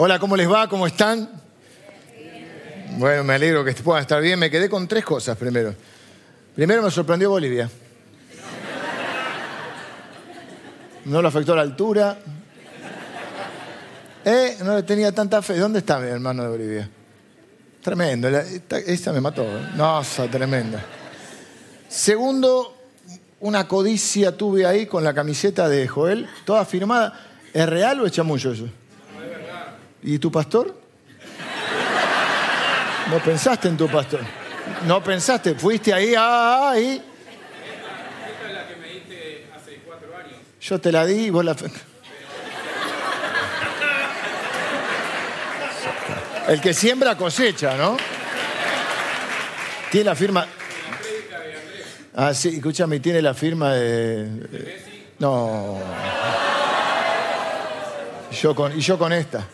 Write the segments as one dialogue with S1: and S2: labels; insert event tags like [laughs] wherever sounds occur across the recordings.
S1: Hola, ¿cómo les va? ¿Cómo están? Bueno, me alegro que puedan estar bien. Me quedé con tres cosas primero. Primero me sorprendió Bolivia. No le afectó la altura. Eh, no le tenía tanta fe. ¿Dónde está mi hermano de Bolivia? Tremendo. Esta, me mató. ¿eh? No, tremenda. Segundo, una codicia tuve ahí con la camiseta de Joel, toda firmada. ¿Es real o es chamullo eso? ¿Y tu pastor? No pensaste en tu pastor. No pensaste, fuiste ahí, ah, ahí.
S2: Esta es la que me diste hace cuatro años.
S1: Yo te la di y vos la. El que siembra cosecha, ¿no? Tiene la firma. Ah, sí, escúchame, tiene la firma de. No. Yo con, y yo con esta.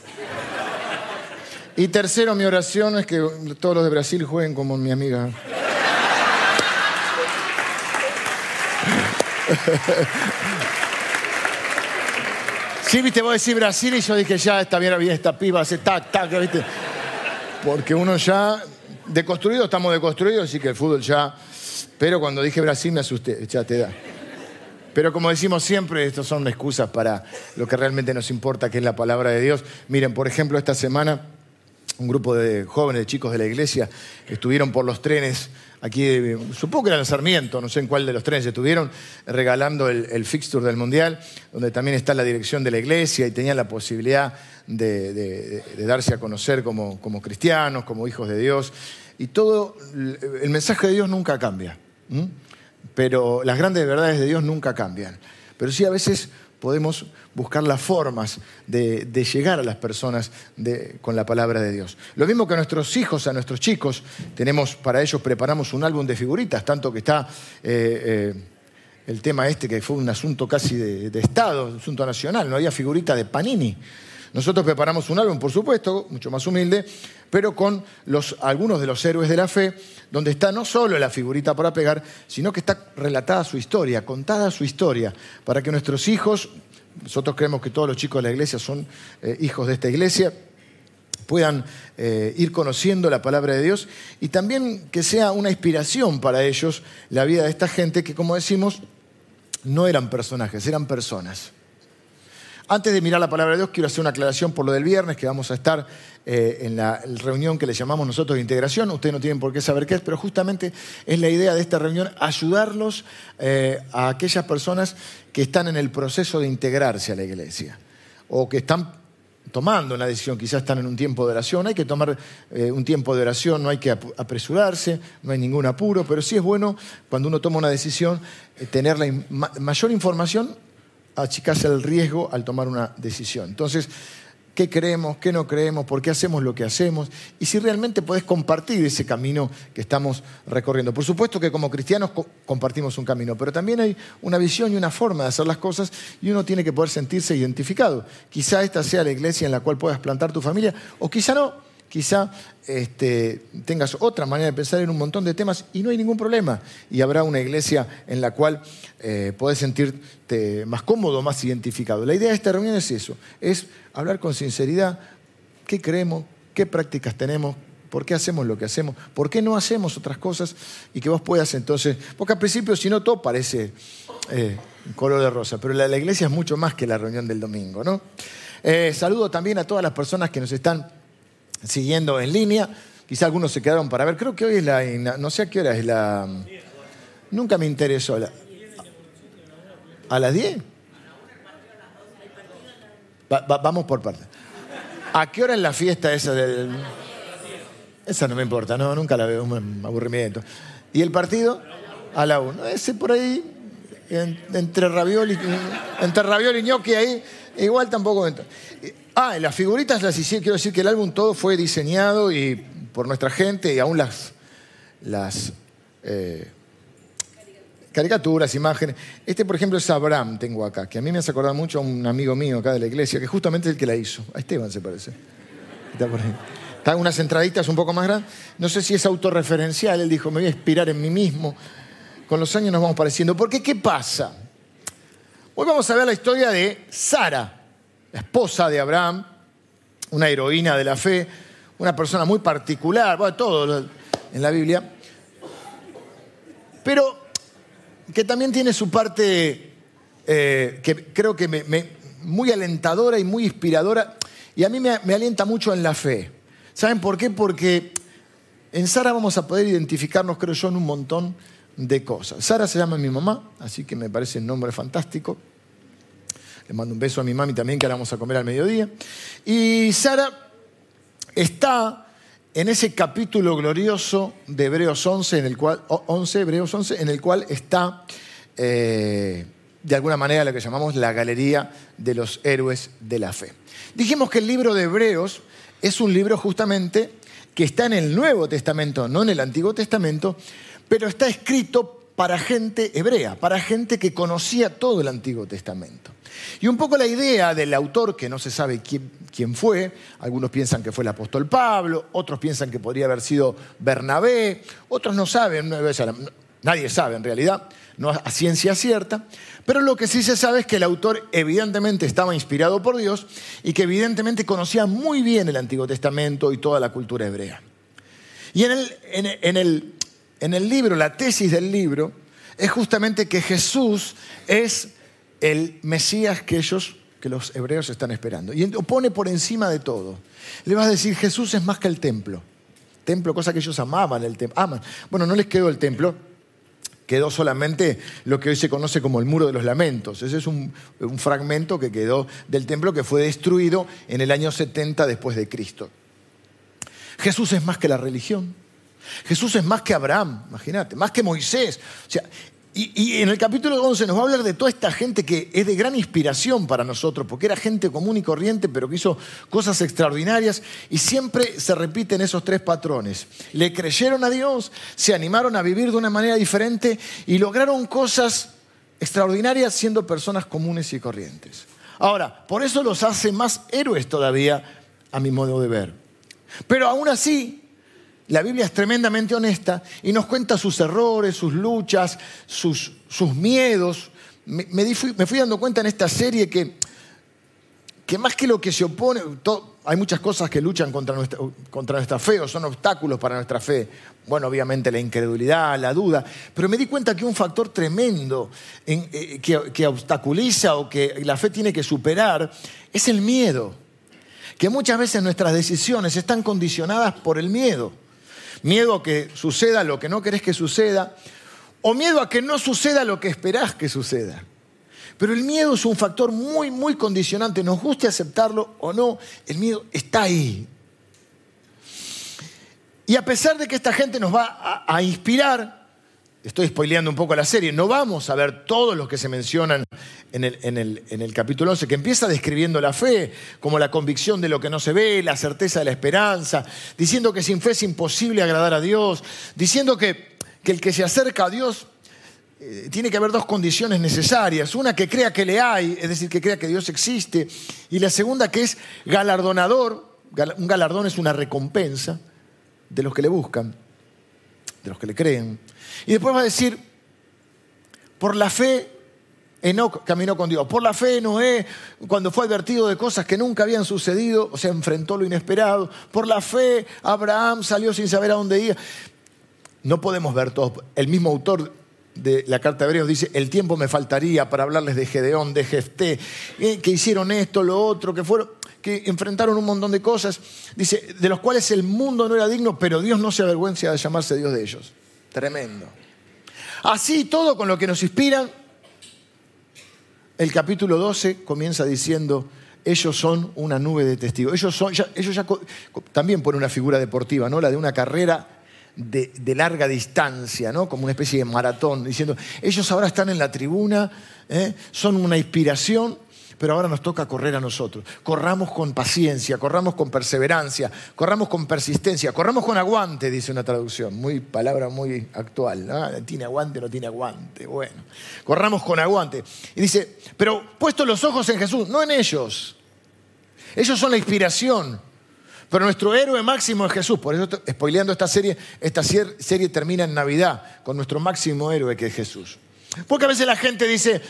S1: Y tercero, mi oración es que todos los de Brasil jueguen como mi amiga. [laughs] Sí, viste, vos decís Brasil y yo dije, ya está bien, bien esta piba, hace tac, tac, viste. Porque uno ya, deconstruido, estamos deconstruidos, así que el fútbol ya pero cuando dije Brasil me asusté, ya te da. Pero como decimos siempre, estas son excusas para lo que realmente nos importa, que es la palabra de Dios. Miren, por ejemplo, esta semana un grupo de jóvenes, de chicos de la iglesia, estuvieron por los trenes aquí, supongo que era el Sarmiento, no sé en cuál de los trenes estuvieron, regalando el, fixture del Mundial, donde también está la dirección de la iglesia y tenían la posibilidad de, darse a conocer como cristianos, como hijos de Dios. Y todo, el mensaje de Dios nunca cambia. Pero las grandes verdades de Dios nunca cambian. Pero sí a veces podemos buscar las formas de, llegar a las personas con la palabra de Dios. Lo mismo que a nuestros hijos, a nuestros chicos, tenemos para ellos preparamos un álbum de figuritas, tanto que está eh, eh, el tema este que fue un asunto casi de, de Estado, un asunto nacional, no había figurita de Panini. Nosotros preparamos un álbum, por supuesto, mucho más humilde, pero con algunos de los héroes de la fe, donde está no solo la figurita para pegar, sino que está relatada su historia, contada su historia, para que nuestros hijos, nosotros creemos que todos los chicos de la iglesia son eh, hijos de esta iglesia, puedan eh, ir conociendo la palabra de Dios y también que sea una inspiración para ellos la vida de esta gente que, como decimos, no eran personajes, eran personas. Antes de mirar la palabra de Dios, quiero hacer una aclaración por lo del viernes, que vamos a estar eh, en la reunión que le llamamos nosotros de integración. Ustedes no tienen por qué saber qué es, pero justamente es la idea de esta reunión ayudarlos eh, a aquellas personas que están en el proceso de integrarse a la iglesia o que están tomando una decisión, quizás están en un tiempo de oración, hay que tomar eh, un tiempo de oración, no hay que apresurarse, no hay ningún apuro, pero sí es bueno cuando uno toma una decisión tener la mayor información achicarse el riesgo al tomar una decisión. Entonces, ¿qué creemos? ¿Qué no creemos? ¿Por qué hacemos lo que hacemos? Y si realmente podés compartir ese camino que estamos recorriendo. Por supuesto que como cristianos compartimos un camino, pero también hay una visión y una forma de hacer las cosas y uno tiene que poder sentirse identificado. Quizá esta sea la iglesia en la cual puedas plantar tu familia o quizá no quizá este, tengas otra manera de pensar en un montón de temas y no hay ningún problema. Y habrá una iglesia en la cual eh, podés sentirte más cómodo, más identificado. La idea de esta reunión es eso, es hablar con sinceridad qué creemos, qué prácticas tenemos, por qué hacemos lo que hacemos, por qué no hacemos otras cosas y que vos puedas entonces, porque al principio si no todo parece eh, color de rosa, pero la, iglesia es mucho más que la reunión del domingo. ¿no? Eh, saludo también a todas las personas que nos están siguiendo en línea. Quizá algunos se quedaron para ver. Creo que hoy es la. No sé a qué hora es la. Nunca me interesó. ¿A las 10? vamos por partes. ¿A qué hora es la fiesta esa del.? Esa no me importa, no, nunca la veo, un aburrimiento. ¿Y el partido? A la 1. Ese por ahí, entre ravioli, entre ravioli y gnocchi ahí, igual tampoco. Ah, las figuritas las hicieron, quiero decir que el álbum todo fue diseñado y por nuestra gente y aún las, las eh, caricaturas, imágenes. Este, por ejemplo, es Abraham, tengo acá, que a mí me hace acordar mucho a un amigo mío acá de la iglesia, que justamente es el que la hizo. A Esteban se parece. Está por ahí. Están unas entraditas un poco más grandes. No sé si es autorreferencial, él dijo, me voy a inspirar en mí mismo. Con los años nos vamos pareciendo. Porque, ¿qué pasa? Hoy vamos a ver la historia de Sara la esposa de Abraham, una heroína de la fe, una persona muy particular, bueno, todo en la Biblia, pero que también tiene su parte eh, que creo que me, muy alentadora y muy inspiradora, y a mí me, me alienta mucho en la fe. ¿Saben por qué? Porque en Sara vamos a poder identificarnos, creo yo, en un montón de cosas. Sara se llama mi mamá, así que me parece un nombre fantástico. Le mando un beso a mi mami también, que ahora vamos a comer al mediodía. Y Sara está en ese capítulo glorioso de Hebreos 11, en el cual, 11, Hebreos 11, en el cual está, eh, de alguna manera, lo que llamamos la galería de los héroes de la fe. Dijimos que el libro de Hebreos es un libro justamente que está en el Nuevo Testamento, no en el Antiguo Testamento, pero está escrito para gente hebrea, para gente que conocía todo el Antiguo Testamento. Y un poco la idea del autor, que no se sabe quién, fue, algunos piensan que fue el apóstol Pablo, otros piensan que podría haber sido Bernabé, otros no saben, nadie sabe en realidad, no a ciencia cierta, pero lo que sí se sabe es que el autor evidentemente estaba inspirado por Dios y que evidentemente conocía muy bien el Antiguo Testamento y toda la cultura hebrea. Y en el, libro, la tesis del libro, es justamente que Jesús es el Mesías que ellos, que los hebreos están esperando. Y pone por encima de todo. Le vas a decir, Jesús es más que el templo. Templo, cosa que ellos amaban el templo. Aman. Bueno, no les quedó el templo, quedó solamente lo que hoy se conoce como el muro de los lamentos. Ese es un, un, fragmento que quedó del templo que fue destruido en el año 70 después de Cristo. Jesús es más que la religión. Jesús es más que Abraham, imagínate, más que Moisés. O sea, y, en el capítulo 11 nos va a hablar de toda esta gente que es de gran inspiración para nosotros, porque era gente común y corriente, pero que hizo cosas extraordinarias y siempre se repiten esos tres patrones. Le creyeron a Dios, se animaron a vivir de una manera diferente y lograron cosas extraordinarias siendo personas comunes y corrientes. Ahora, por eso los hace más héroes todavía, a mi modo de ver. Pero aún así, la Biblia es tremendamente honesta y nos cuenta sus errores, sus luchas, sus, sus miedos. Me, fui, dando cuenta en esta serie que, que más que lo que se opone, hay muchas cosas que luchan contra nuestra, contra nuestra fe o son obstáculos para nuestra fe. Bueno, obviamente la incredulidad, la duda, pero me di cuenta que un factor tremendo eh, que, que obstaculiza o que la fe tiene que superar es el miedo. Que muchas veces nuestras decisiones están condicionadas por el miedo miedo a que suceda lo que no querés que suceda, o miedo a que no suceda lo que esperás que suceda. Pero el miedo es un factor muy, muy condicionante, nos guste aceptarlo o no, el miedo está ahí. Y a pesar de que esta gente nos va a, a inspirar, estoy spoileando un poco la serie, no vamos a ver todos los que se mencionan en el, capítulo 11, que empieza describiendo la fe como la convicción de lo que no se ve, la certeza de la esperanza, diciendo que sin fe es imposible agradar a Dios, diciendo que, que el que se acerca a Dios eh, tiene que haber dos condiciones necesarias. Una que crea que le hay, es decir, que crea que Dios existe, y la segunda que es galardonador, un galardón es una recompensa de los que le buscan, de los que le creen. Y después va a decir, por la fe Enoch caminó con Dios. Por la fe Noé, cuando fue advertido de cosas que nunca habían sucedido, o sea, enfrentó lo inesperado. Por la fe Abraham salió sin saber a dónde iba. No podemos ver todos. El mismo autor de la carta de Hebreos dice, el tiempo me faltaría para hablarles de Gedeón, de Jefté, eh, que hicieron esto, lo otro, que fueron que enfrentaron un montón de cosas, dice, de los cuales el mundo no era digno, pero Dios no se avergüenza de llamarse Dios de ellos. Tremendo. Así todo con lo que nos inspiran, el capítulo 12 comienza diciendo, ellos son una nube de testigos. Ellos, son, ellos ya también ponen una figura deportiva, ¿no? La de una carrera de, larga distancia, ¿no? Como una especie de maratón, diciendo, ellos ahora están en la tribuna, ¿eh? son una inspiración pero ahora nos toca correr a nosotros. Corramos con paciencia, corramos con perseverancia, corramos con persistencia, corramos con aguante, dice una traducción, muy palabra muy actual. ¿Tiene aguante o no tiene aguante? Bueno, corramos con aguante. Y dice, pero puesto los ojos en Jesús, no en ellos. Ellos son la inspiración. Pero nuestro héroe máximo es Jesús. Por eso, spoileando esta serie, esta serie termina en Navidad con nuestro máximo héroe que es Jesús. Porque a veces la gente dice,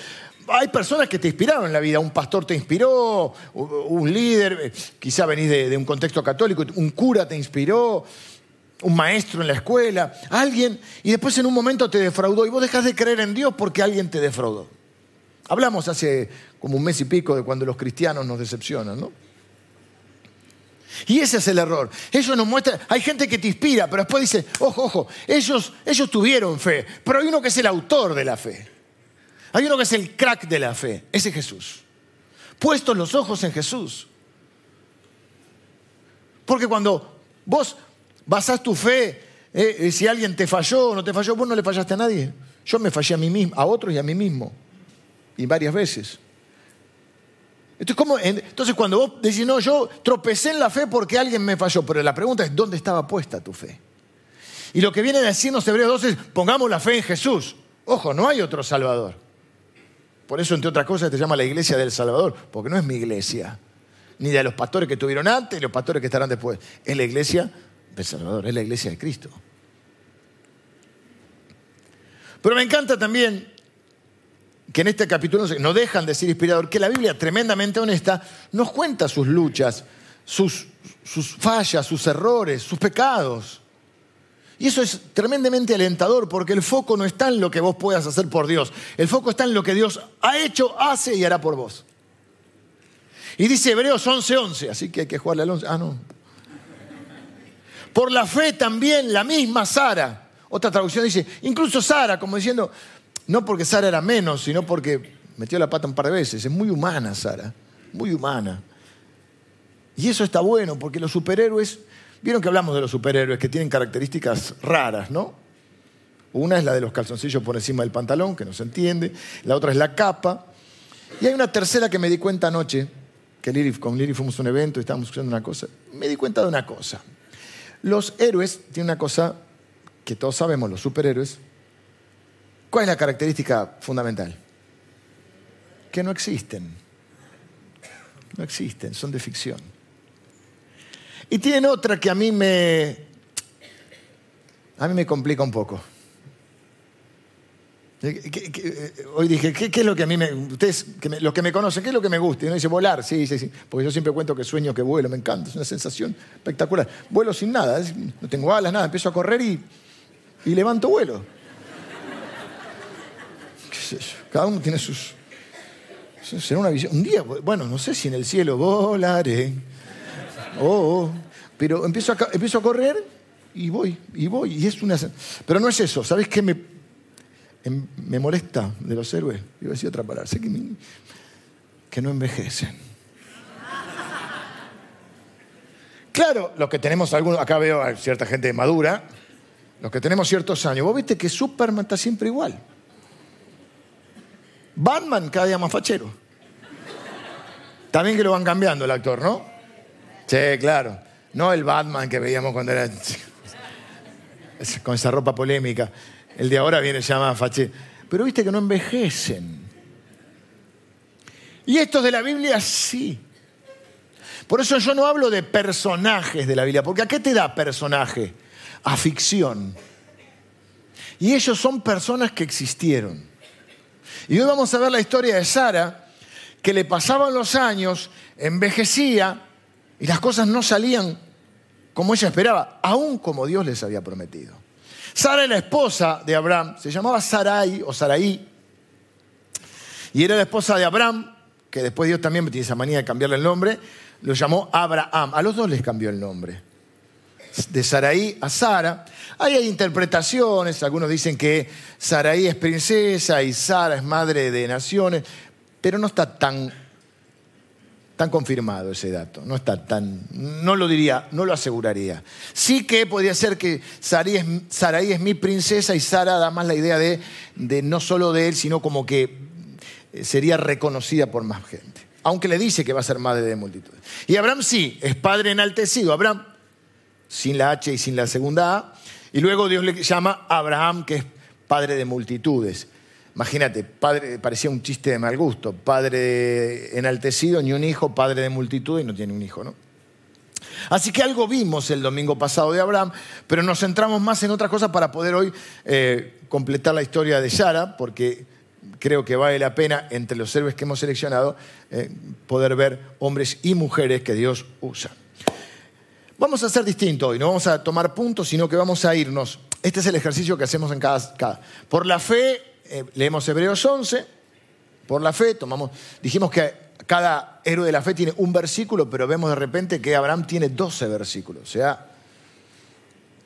S1: hay personas que te inspiraron en la vida, un pastor te inspiró, un líder, eh, quizá venís de, de un contexto católico, un cura te inspiró, un maestro en la escuela, alguien, y después en un momento te defraudó y vos dejas de creer en Dios porque alguien te defraudó. Hablamos hace como un mes y pico de cuando los cristianos nos decepcionan, ¿no? Y ese es el error. Eso nos muestra, hay gente que te inspira, pero después dice, ojo, ojo, ellos, ellos tuvieron fe, pero hay uno que es el autor de la fe. Hay uno que es el crack de la fe, ese es Jesús. Puestos los ojos en Jesús. Porque cuando vos basás tu fe, eh, si alguien te falló o no te falló, vos no le fallaste a nadie. Yo me fallé a mí mismo, a otros y a mí mismo. Y varias veces. Entonces, cuando vos decís, no, yo tropecé en la fe porque alguien me falló, pero la pregunta es, ¿dónde estaba puesta tu fe? Y lo que viene a decirnos Hebreos 12 es, pongamos la fe en Jesús. Ojo, no hay otro Salvador. Por eso, entre otras cosas, te llama la iglesia del Salvador, porque no es mi iglesia, ni de los pastores que estuvieron antes, ni los pastores que estarán después. Es la iglesia del Salvador, es la iglesia de Cristo. Pero me encanta también que en este capítulo no dejan de ser inspirador, que la Biblia, tremendamente honesta, nos cuenta sus luchas, sus fallas, sus errores, sus pecados. Y eso es tremendamente alentador porque el foco no está en lo que vos puedas hacer por Dios, el foco está en lo que Dios ha hecho, hace y hará por vos. Y dice Hebreos 11:11, 11, así que hay que jugarle al 11. Ah, no. Por la fe también la misma Sara, otra traducción dice, incluso Sara, como diciendo, no porque Sara era menos, sino porque metió la pata un par de veces. Es muy humana Sara, muy humana. Y eso está bueno porque los superhéroes, vieron que hablamos de los superhéroes que tienen características raras, ¿no? Una es la de los calzoncillos por encima del pantalón, que no se entiende. La otra es la capa. Y hay una tercera que me di cuenta anoche, que con Liri fuimos a un evento y estábamos escuchando una cosa. Me di cuenta de una cosa. Los héroes tienen una cosa que todos sabemos, los superhéroes, ¿Cuál es la característica fundamental? Que no existen. No existen, son de ficción. Y tienen otra que a mí me. A mí me complica un poco. Hoy dije, ¿qué, es lo que a mí me. Ustedes, que los que me conocen, ¿qué es lo que me gusta? Y uno dice, volar, sí, sí, sí. Porque yo siempre cuento que sueño que vuelo, me encanta, es una sensación espectacular. Vuelo sin nada, no tengo alas, nada, empiezo a correr y, y levanto vuelo. Cada uno tiene sus... Será una visión. Un día, bueno, no sé si en el cielo volaré. Oh, oh. Pero empiezo a, empiezo a correr y voy, y voy. Y es una... Pero no es eso. ¿Sabes qué me, em, me molesta de los héroes? Iba a decir otra palabra. Sé que, que no envejecen. Claro, los que tenemos algunos, acá veo a cierta gente madura, los que tenemos ciertos años, vos viste que Superman está siempre igual. Batman cada día más fachero. También que lo van cambiando el actor, ¿no? Sí, claro. No el Batman que veíamos cuando era con esa ropa polémica. El de ahora viene ya más fachero. Pero viste que no envejecen. Y estos de la Biblia sí. Por eso yo no hablo de personajes de la Biblia, porque ¿a qué te da personaje? A ficción. Y ellos son personas que existieron. Y hoy vamos a ver la historia de Sara, que le pasaban los años, envejecía y las cosas no salían como ella esperaba, aún como Dios les había prometido. Sara la esposa de Abraham, se llamaba Sarai o Saraí, y era la esposa de Abraham, que después Dios también tiene esa manía de cambiarle el nombre, lo llamó Abraham. A los dos les cambió el nombre. De Saraí a Sara. Ahí hay interpretaciones, algunos dicen que Saraí es princesa y Sara es madre de naciones, pero no está tan, tan confirmado ese dato, no está tan, no lo diría, no lo aseguraría. Sí que podría ser que Saraí es, mi princesa y Sara da más la idea de, de no solo de él, sino como que sería reconocida por más gente. Aunque le dice que va a ser madre de multitudes. Y Abraham sí, es padre enaltecido. Abraham, sin la H y sin la segunda A, y luego Dios le llama Abraham, que es padre de multitudes. Imagínate, padre, parecía un chiste de mal gusto. Padre enaltecido, ni un hijo, padre de multitudes y no tiene un hijo, ¿no? Así que algo vimos el domingo pasado de Abraham, pero nos centramos más en otras cosas para poder hoy eh, completar la historia de Sara, porque creo que vale la pena, entre los héroes que hemos seleccionado, eh, poder ver hombres y mujeres que Dios usa. Vamos a hacer distinto hoy, no vamos a tomar puntos, sino que vamos a irnos. Este es el ejercicio que hacemos en cada. Por la fe, eh, leemos Hebreos 11, por la fe, tomamos, dijimos que cada héroe de la fe tiene un versículo, pero vemos de repente que Abraham tiene 12 versículos. O sea,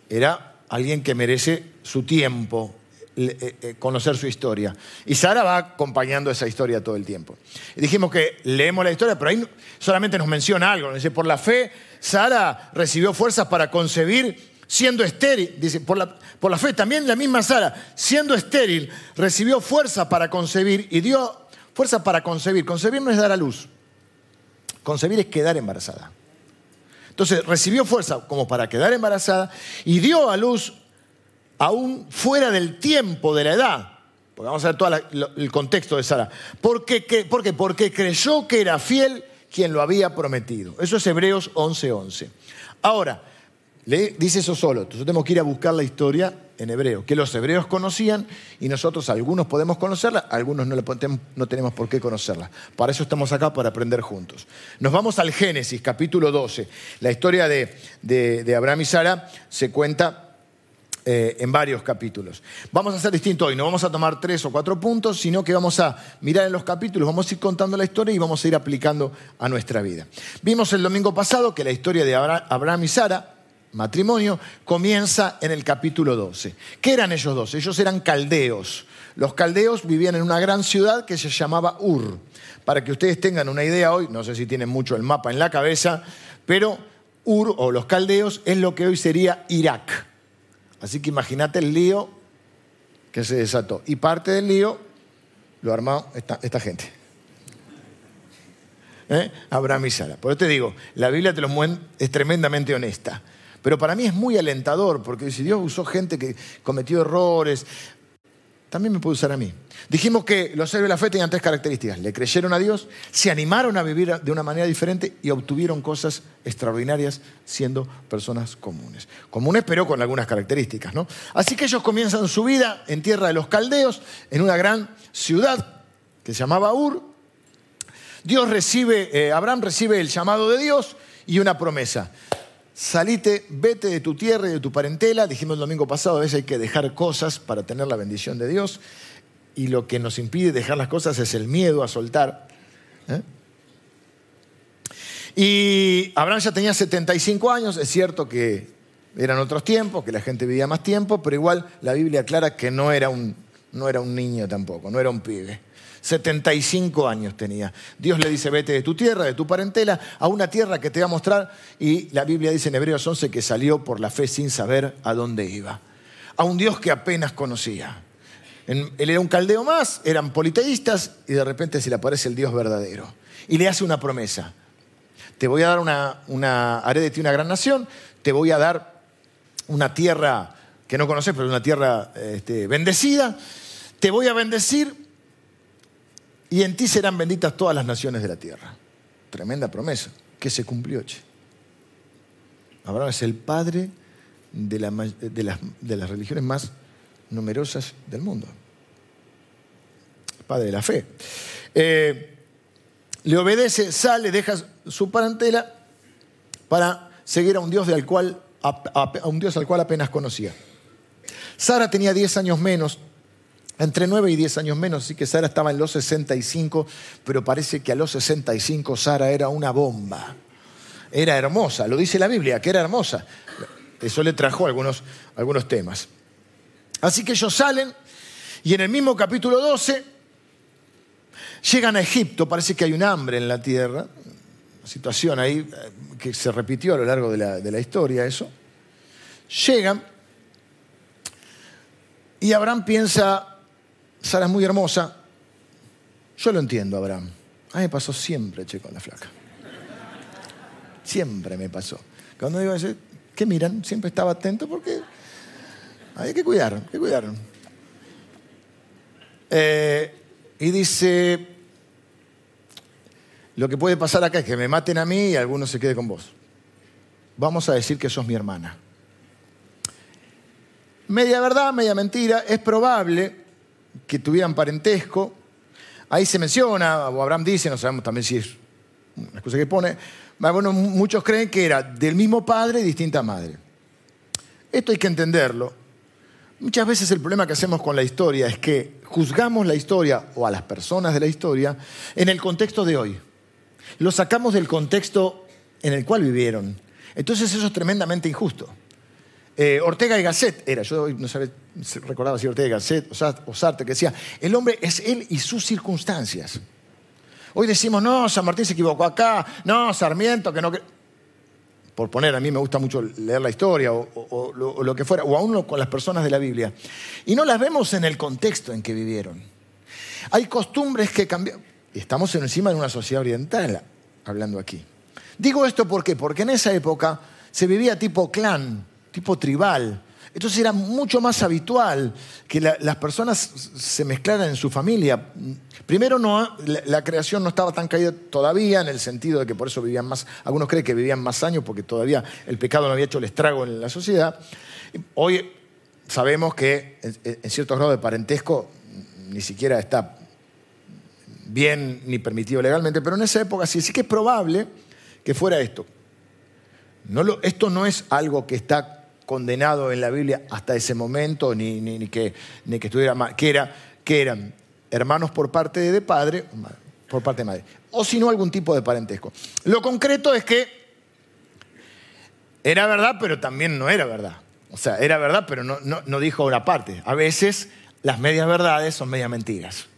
S1: era alguien que merece su tiempo, eh, eh, conocer su historia. Y Sara va acompañando esa historia todo el tiempo. Dijimos que leemos la historia, pero ahí solamente nos menciona algo. Dice, por la fe, Sara recibió fuerzas para concebir siendo estéril. Dice, por la, por la fe, también la misma Sara, siendo estéril, recibió fuerza para concebir y dio fuerza para concebir. Concebir no es dar a luz. Concebir es quedar embarazada. Entonces recibió fuerza como para quedar embarazada y dio a luz aún fuera del tiempo de la edad. Porque vamos a ver todo el contexto de Sara. ¿Por qué? Porque creyó que era fiel quien lo había prometido. Eso es Hebreos 11:11. 11. Ahora, le dice eso solo. Entonces tenemos que ir a buscar la historia en hebreo, que los hebreos conocían y nosotros algunos podemos conocerla, algunos no, tenemos por qué conocerla. Para eso estamos acá, para aprender juntos. Nos vamos al Génesis, capítulo 12. La historia de, de Abraham y Sara se cuenta eh, en varios capítulos. Vamos a hacer distinto hoy, no vamos a tomar tres o cuatro puntos, sino que vamos a mirar en los capítulos, vamos a ir contando la historia y vamos a ir aplicando a nuestra vida. Vimos el domingo pasado que la historia de Abraham y Sara, matrimonio, comienza en el capítulo 12. ¿Qué eran ellos dos? Ellos eran caldeos. Los caldeos vivían en una gran ciudad que se llamaba Ur. Para que ustedes tengan una idea hoy, no sé si tienen mucho el mapa en la cabeza, pero Ur o los caldeos es lo que hoy sería Irak. Así que imagínate el lío que se desató. Y parte del lío lo armó esta, gente. ¿Eh? Abraham y Sara. Por eso te digo, la Biblia te lo es tremendamente honesta. Pero para mí es muy alentador, porque si Dios usó gente que cometió errores, también me puede usar a mí. Dijimos que los héroes de la fe tenían tres características. Le creyeron a Dios, se animaron a vivir de una manera diferente y obtuvieron cosas extraordinarias siendo personas comunes. Comunes pero con algunas características. ¿no? Así que ellos comienzan su vida en tierra de los caldeos, en una gran ciudad que se llamaba Ur. Dios recibe, eh, Abraham recibe el llamado de Dios y una promesa salite, vete de tu tierra y de tu parentela. Dijimos el domingo pasado, a veces hay que dejar cosas para tener la bendición de Dios. Y lo que nos impide dejar las cosas es el miedo a soltar. ¿eh? Y Abraham ya tenía 75 años, es cierto que eran otros tiempos, que la gente vivía más tiempo, pero igual la Biblia aclara que no era un, no era un niño tampoco, no era un pibe. 75 años tenía. Dios le dice, vete de tu tierra, de tu parentela, a una tierra que te va a mostrar. Y la Biblia dice en Hebreos 11 que salió por la fe sin saber a dónde iba. A un Dios que apenas conocía. él era un caldeo más, eran politeístas y de repente se le aparece el Dios verdadero. Y le hace una promesa. Te voy a dar una, haré de ti una gran nación, te voy a dar una tierra que no conoces, pero una tierra este, bendecida. Te voy a bendecir y en ti serán benditas todas las naciones de la tierra. Tremenda promesa que se cumplió. Che. Abraham es el padre de, las, religiones más numerosas del mundo. padre de la fe. Eh, le obedece, sale, deja su parentela para seguir a un Dios, cual, a un Dios al cual apenas conocía. Sara tenía 10 años menos entre 9 y 10 años menos, así que Sara estaba en los 65, pero parece que a los 65 Sara era una bomba. Era hermosa, lo dice la Biblia, que era hermosa. Eso le trajo algunos, algunos temas. Así que ellos salen y en el mismo capítulo 12 llegan a Egipto, parece que hay un hambre en la tierra, una situación ahí eh, que se repitió a lo largo de la, de la historia eso. Llegan y Abraham piensa, Sara es muy hermosa. Yo lo entiendo, Abraham. A mí me pasó siempre, che, con la flaca. Siempre me pasó. Cuando decir, ¿qué miran? Siempre estaba atento porque hay que cuidar, hay que cuidar. Eh, y dice, lo que puede pasar acá es que me maten a mí y alguno se quede con vos. vamos a decir que sos mi hermana. Media verdad, media mentira, es probable que tuvieran parentesco. Ahí se menciona, o Abraham dice, no sabemos también si es una excusa que pone, bueno, muchos creen que era del mismo padre y distinta madre. Esto hay que entenderlo. Muchas veces el problema que hacemos con la historia es que juzgamos la historia o a las personas de la historia en el contexto de hoy. Lo sacamos del contexto en el cual vivieron. Entonces eso es tremendamente injusto. Eh, Ortega y Gasset era, yo no sabía, recordaba si Ortega y Gasset o Sartre, que decía, el hombre es él y sus circunstancias. Hoy decimos, no, San Martín se equivocó acá, no, Sarmiento, que no... Por poner, a mí me gusta mucho leer la historia o, lo, que fuera, o aún con las personas de la Biblia. Y no las vemos en el contexto en que vivieron. Hay costumbres que cambian. Estamos encima de una sociedad oriental, hablando aquí. Digo esto ¿por qué? porque en esa época se vivía tipo clan, tipo tribal. Entonces era mucho más habitual que las personas se mezclaran en su familia. Primero, no, la, creación no estaba tan caída todavía, en el sentido de que por eso vivían más, algunos creen que vivían más años porque todavía el pecado no había hecho el estrago en la sociedad. Hoy sabemos que en cierto grado de parentesco ni siquiera está bien ni permitido legalmente, pero en esa época sí, sí que es probable que fuera esto. esto no es algo que está condenado en la Biblia hasta ese momento, ni, ni, que, ni que estuviera mal, que, era, que eran hermanos por parte de padre, por parte de madre, o si no algún tipo de parentesco. Lo concreto es que era verdad, pero también no era verdad. O sea, era verdad, pero no, no, dijo una parte. A veces las medias verdades son medias mentiras.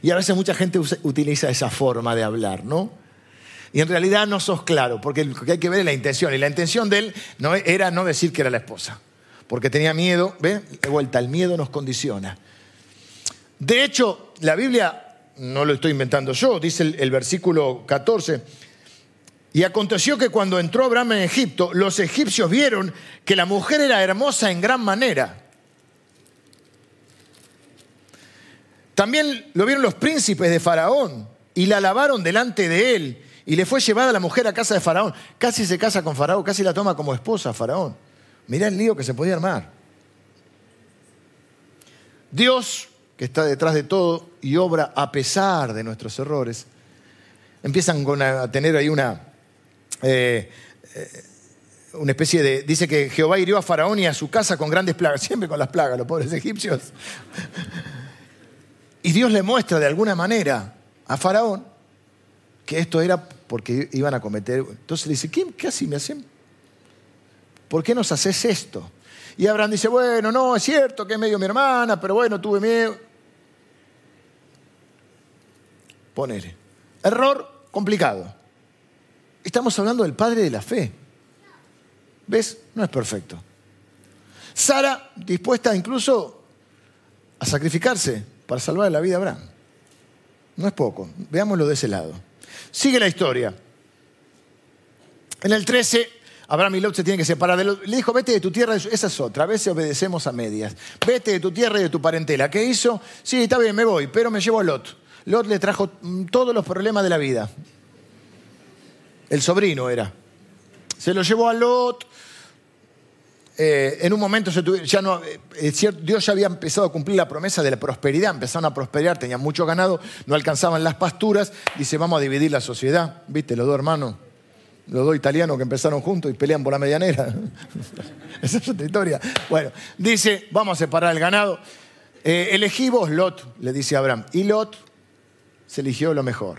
S1: Y a veces mucha gente utiliza esa forma de hablar, ¿no? Y en realidad no sos claro, porque lo que hay que ver es la intención. Y la intención de él no, era no decir que era la esposa, porque tenía miedo, ¿ve? De vuelta, el miedo nos condiciona. De hecho, la Biblia, no lo estoy inventando yo, dice el, el versículo 14, y aconteció que cuando entró Abraham en Egipto, los egipcios vieron que la mujer era hermosa en gran manera. También lo vieron los príncipes de Faraón y la alabaron delante de él y le fue llevada la mujer a casa de Faraón. Casi se casa con Faraón, casi la toma como esposa Faraón. Mirá el lío que se podía armar. Dios, que está detrás de todo y obra a pesar de nuestros errores, empiezan a tener ahí una, eh, eh, una especie de... Dice que Jehová hirió a Faraón y a su casa con grandes plagas, [laughs] siempre con las plagas, los pobres egipcios. Y Dios le muestra de alguna manera a Faraón que esto era porque iban a cometer. Entonces le dice, ¿qué, así me hacen? ¿Por qué nos haces esto? Y Abraham dice, bueno, no, es cierto que es medio mi hermana, pero bueno, tuve miedo. Ponele. Error complicado. Estamos hablando del padre de la fe. ¿Ves? No es perfecto. Sara dispuesta incluso a sacrificarse para salvar la vida de Abraham. No es poco. Veámoslo de ese lado. Sigue la historia. En el 13, Abraham y Lot se tienen que separar. De Le dijo, vete de tu tierra, esa es otra. A veces obedecemos a medias. Vete de tu tierra y de tu parentela. ¿Qué hizo? Sí, está bien, me voy, pero me llevo a Lot. Lot le trajo todos los problemas de la vida. El sobrino era. Se lo llevó a Lot, eh, en un momento ya no, eh, Dios ya había empezado a cumplir la promesa de la prosperidad, empezaron a prosperar, tenían mucho ganado, no alcanzaban las pasturas, dice, vamos a dividir la sociedad, ¿viste? Los dos hermanos, los dos italianos que empezaron juntos y pelean por la medianera. [laughs] Esa es otra historia. Bueno, dice, vamos a separar el ganado. Eh, elegí vos, Lot, le dice Abraham. Y Lot se eligió lo mejor.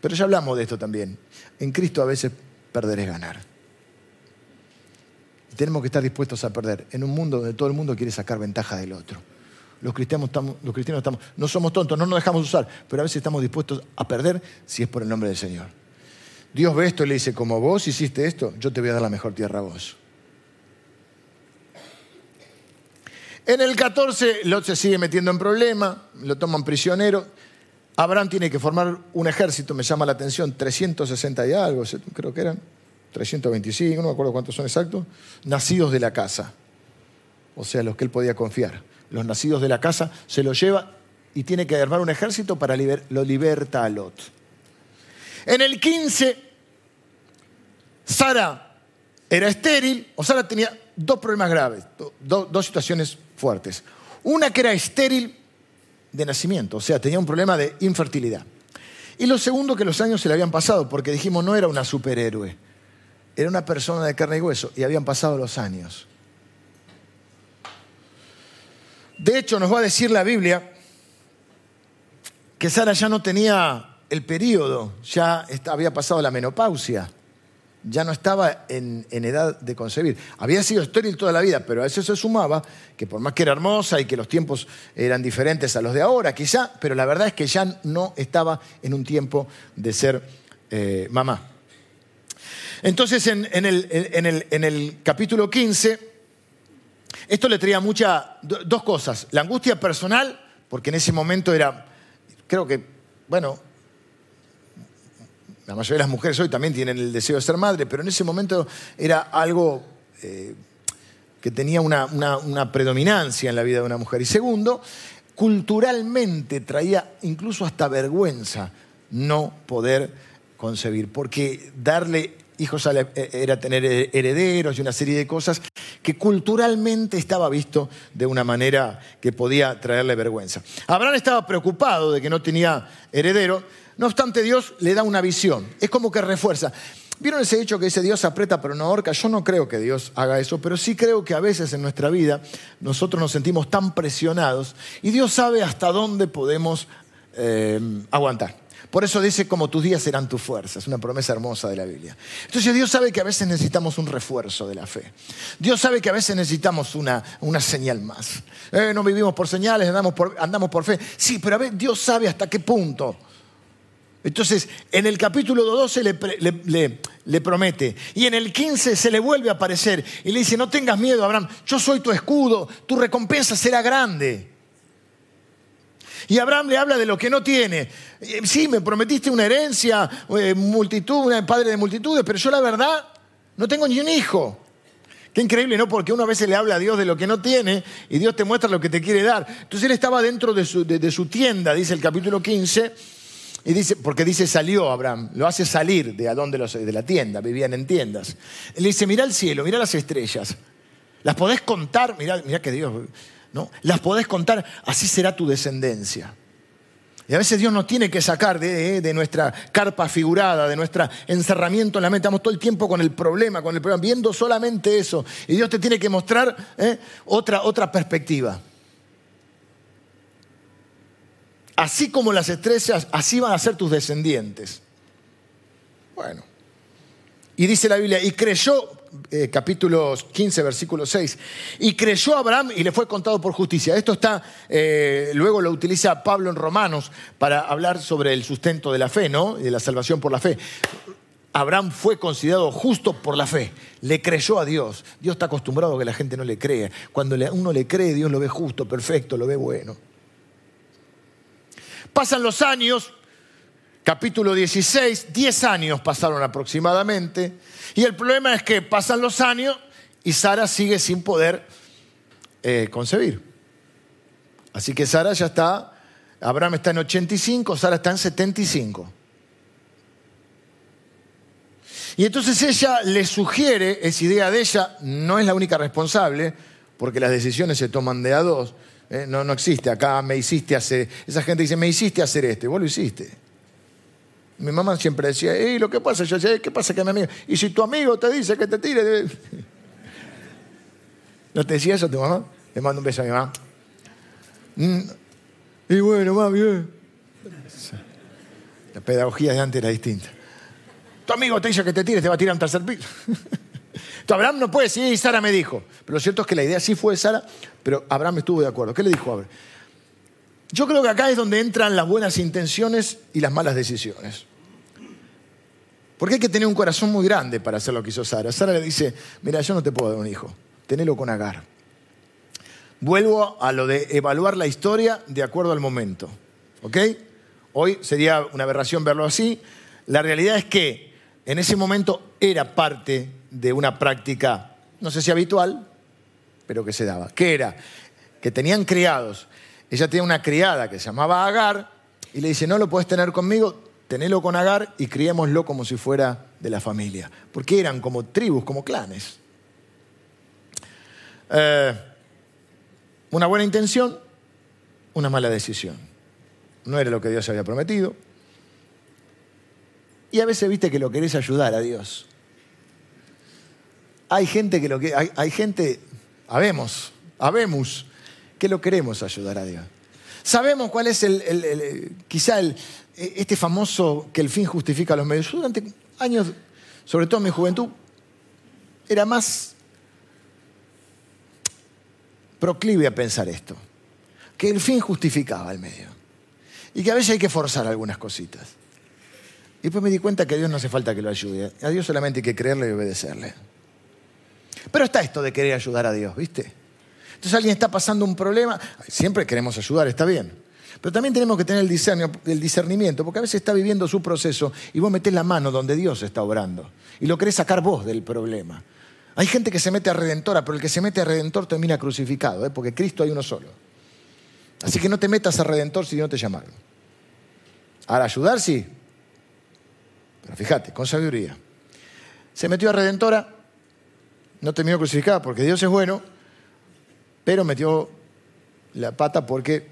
S1: Pero ya hablamos de esto también. En Cristo a veces perder es tenemos que estar dispuestos a perder en un mundo donde todo el mundo quiere sacar ventaja del otro. Los cristianos, los cristianos estamos, no somos tontos, no nos dejamos usar, pero a veces estamos dispuestos a perder si es por el nombre del Señor. Dios ve esto y le dice, como vos hiciste esto, yo te voy a dar la mejor tierra a vos. En el 14, Lot se sigue metiendo en problemas, lo toman prisionero. Abraham tiene que formar un ejército, me llama la atención, 360 y algo, creo que eran. 325, no me acuerdo cuántos son exactos, nacidos de la casa. O sea, los que él podía confiar. Los nacidos de la casa se lo lleva y tiene que armar un ejército para lo liberta a Lot. En el 15, Sara era estéril, o Sara tenía dos problemas graves, do- dos situaciones fuertes. Una que era estéril de nacimiento, o sea, tenía un problema de infertilidad. Y lo segundo, que los años se le habían pasado, porque dijimos no era una superhéroe, era una persona de carne y hueso, y habían pasado los años. De hecho, nos va a decir la Biblia que Sara ya no tenía el periodo, ya había pasado la menopausia, ya no estaba en, en edad de concebir. Había sido estéril toda la vida, pero a eso se sumaba que por más que era hermosa y que los tiempos eran diferentes a los de ahora, quizá, pero la verdad es que ya no estaba en un tiempo de ser eh, mamá. Entonces, en, el, capítulo 15, esto le traía mucha, do- dos cosas. La angustia personal, porque en ese momento era, creo que, bueno, la mayoría de las mujeres hoy también tienen el deseo de ser madre, pero en ese momento era algo eh, que tenía una- una predominancia en la vida de una mujer. Y segundo, culturalmente traía incluso hasta vergüenza no poder concebir, porque darle hijos eh, era tener herederos y una serie de cosas que culturalmente estaba visto de una manera que podía traerle vergüenza. Abraham estaba preocupado de que no tenía heredero, no obstante Dios le da una visión, es como que refuerza. ¿Vieron ese hecho que dice Dios aprieta pero no ahorca? Yo no creo que Dios haga eso, pero sí creo que a veces en nuestra vida nosotros nos sentimos tan presionados y Dios sabe hasta dónde podemos eh, aguantar. Por eso dice, como tus días serán tus fuerzas, una promesa hermosa de la Biblia. Entonces Dios sabe que a veces necesitamos un refuerzo de la fe. Dios sabe que a veces necesitamos una, una señal más. Eh, no vivimos por señales, andamos por, andamos por fe. Sí, pero a ver, Dios sabe hasta qué punto. Entonces, en el capítulo 12 le, le promete, y en el 15 se le vuelve a aparecer y le dice, no tengas miedo, Abraham, yo soy tu escudo, tu recompensa será grande. Y Abraham le habla de lo que no tiene. Eh, Sí, me prometiste una herencia, eh, multitud, un padre de multitudes, pero yo la verdad no tengo ni un hijo. Qué increíble, ¿no? Porque uno a veces le habla a Dios de lo que no tiene y Dios te muestra lo que te quiere dar. Entonces él estaba dentro de su, tienda, dice el capítulo 15, y dice, porque dice salió Abraham, lo hace salir de, adonde los, de la dienda, vivían en tiendas. Él dice, mira el cielo, mira las estrellas. ¿Las podés contar? Mirá, mirá que Dios, ¿no? Las podés contar, así será tu descendencia. Y a veces Dios nos tiene que sacar de, de nuestra carpa figurada, de nuestro encerramiento en la mente. Estamos todo el tiempo con el problema, con el problema, viendo solamente eso. Y Dios te tiene que mostrar ¿eh? otra, otra perspectiva. Así como las estrellas, así van a ser tus descendientes. Bueno. Y dice la Biblia, y creyó, eh, capítulo 15, versículo 6, y creyó Abraham y le fue contado por justicia. Esto está, eh, luego lo utiliza Pablo en Romanos para hablar sobre el sustento de la fe, ¿no? Y de la salvación por la fe. Abraham fue considerado justo por la fe, le creyó a Dios. Dios está acostumbrado a que la gente no le cree. Cuando uno le cree, Dios lo ve justo, perfecto, lo ve bueno. Pasan los años, capítulo 16, 10 años pasaron aproximadamente, y el problema es que pasan los años y Sara sigue sin poder eh, concebir. Así que Sara ya está, Abraham está en 85, Sara está en 75. Y entonces ella le sugiere, esa idea de ella no es la única responsable, porque las decisiones se toman de a dos. ¿eh? No, no existe, acá me hiciste hacer, esa gente dice, me hiciste hacer esto, vos lo hiciste. Mi mamá siempre decía, ¿y lo que pasa? Yo decía, ¿qué pasa que mi amigo? Y si tu amigo te dice que te tire... [laughs] ¿No te decía eso tu mamá? Le mando un beso a mi mamá. Mm. Y bueno, va bien. La pedagogía de antes era distinta. Tu amigo te dice que te tires, te va a tirar un tercer piso. [laughs] Tu Abraham no puede y Sara me dijo. Pero lo cierto es que la idea sí fue de Sara, pero Abraham estuvo de acuerdo. ¿Qué le dijo Abraham? Yo creo que acá es donde entran las buenas intenciones y las malas decisiones. Porque hay que tener un corazón muy grande para hacer lo que hizo Sara. Sara le dice, mira, yo no te puedo dar un hijo, tenelo con Agar. Vuelvo a lo de evaluar la historia de acuerdo al momento. ¿Ok? Hoy sería una aberración verlo así. La realidad es que en ese momento era parte de una práctica, no sé si habitual, pero que se daba. ¿Qué era? Que tenían criados. Ella tenía una criada que se llamaba Agar y le dice, no lo puedes tener conmigo, tenelo con Agar y criémoslo como si fuera de la familia. Porque eran como tribus, como clanes. Eh, una buena intención, una mala decisión. No era lo que Dios había prometido. Y a veces viste que lo querés ayudar a Dios. Hay gente que lo que. Hay, hay gente, habemos, habemos, que lo queremos ayudar a Dios. Sabemos cuál es el, quizá el, este famoso que el fin justifica los medios. Yo durante años, sobre todo en mi juventud, era más proclive a pensar esto, que el fin justificaba el medio y que a veces hay que forzar algunas cositas. Y después me di cuenta que a Dios no hace falta que lo ayude, a Dios solamente hay que creerle y obedecerle. Pero está esto de querer ayudar a Dios, ¿viste? Entonces alguien está pasando un problema, siempre queremos ayudar, está bien. Pero también tenemos que tener el, discernimiento, porque a veces está viviendo su proceso y vos metés la mano donde Dios está obrando y lo querés sacar vos del problema. Hay gente que se mete a redentora, pero el que se mete a redentor termina crucificado, ¿eh? porque Cristo hay uno solo. Así que no te metas a redentor si no te llamaron. Ahora, ayudar sí. Pero fíjate, con sabiduría. Se metió a redentora, no terminó crucificada porque Dios es bueno, pero metió la pata porque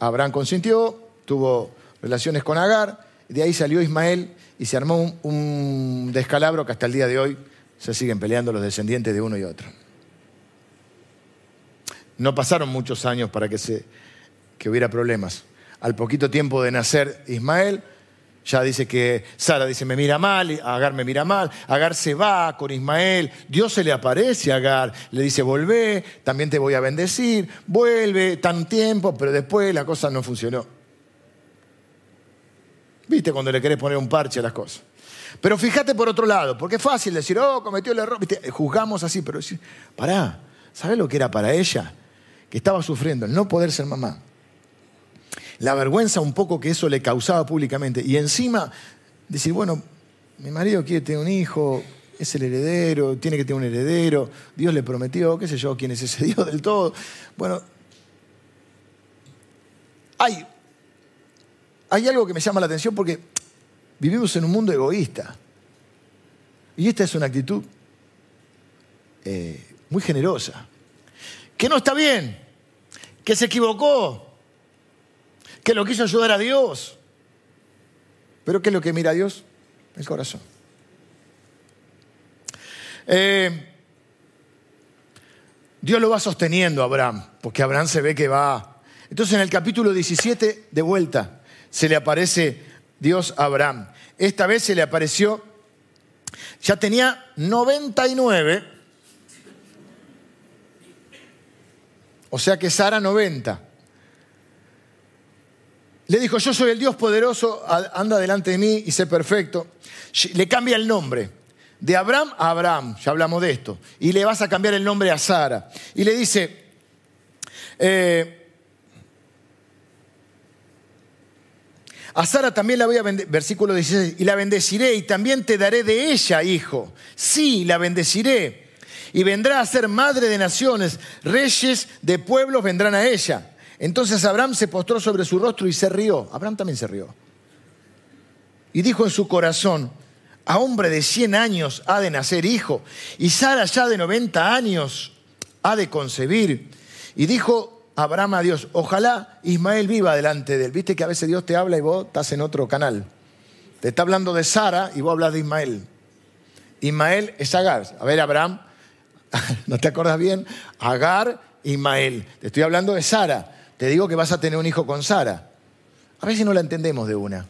S1: Abraham consintió, tuvo relaciones con Agar, de ahí salió Ismael y se armó un, descalabro que hasta el día de hoy se siguen peleando los descendientes de uno y otro. No pasaron muchos años para que, se, que hubiera problemas. Al poquito tiempo de nacer Ismael, ya dice que Sara dice, me mira mal, Agar me mira mal, Agar se va con Ismael, Dios se le aparece a Agar, le dice, volvé, también te voy a bendecir, vuelve, tan tiempo, pero después la cosa no funcionó. ¿Viste cuando le querés poner un parche a las cosas? Pero fíjate por otro lado, porque es fácil decir, oh, cometió el error, juzgamos así, pero decir, pará, ¿sabes lo que era para ella? Que estaba sufriendo el no poder ser mamá la vergüenza un poco que eso le causaba públicamente. Y encima decir, bueno, mi marido quiere tener un hijo, es el heredero, tiene que tener un heredero, Dios le prometió, qué sé yo, quién es ese [laughs] Dios del todo. Bueno, hay, hay algo que me llama la atención porque vivimos en un mundo egoísta. Y esta es una actitud eh, muy generosa, que no está bien, que se equivocó, que lo quiso ayudar a Dios. Pero ¿qué es lo que mira a Dios? El corazón. Eh, Dios lo va sosteniendo a Abraham, porque Abraham se ve que va. Entonces en el capítulo 17, de vuelta, se le aparece Dios a Abraham. Esta vez se le apareció, ya tenía 99, o sea que Sara 90. Le dijo, yo soy el Dios poderoso, anda delante de mí y sé perfecto. Le cambia el nombre. De Abraham a Abraham, ya hablamos de esto. Y le vas a cambiar el nombre a Sara. Y le dice, eh, a Sara también la voy a bendecir, versículo 16, y la bendeciré y también te daré de ella, hijo. Sí, la bendeciré. Y vendrá a ser madre de naciones, reyes de pueblos vendrán a ella. Entonces Abraham se postró sobre su rostro y se rió. Abraham también se rió. Y dijo en su corazón, a hombre de 100 años ha de nacer hijo, y Sara ya de 90 años ha de concebir. Y dijo Abraham a Dios, ojalá Ismael viva delante de él. Viste que a veces Dios te habla y vos estás en otro canal. Te está hablando de Sara y vos hablas de Ismael. Ismael es Agar. A ver, Abraham, [laughs] ¿no te acuerdas bien? Agar, Ismael. Te estoy hablando de Sara te digo que vas a tener un hijo con Sara. A si no la entendemos de una.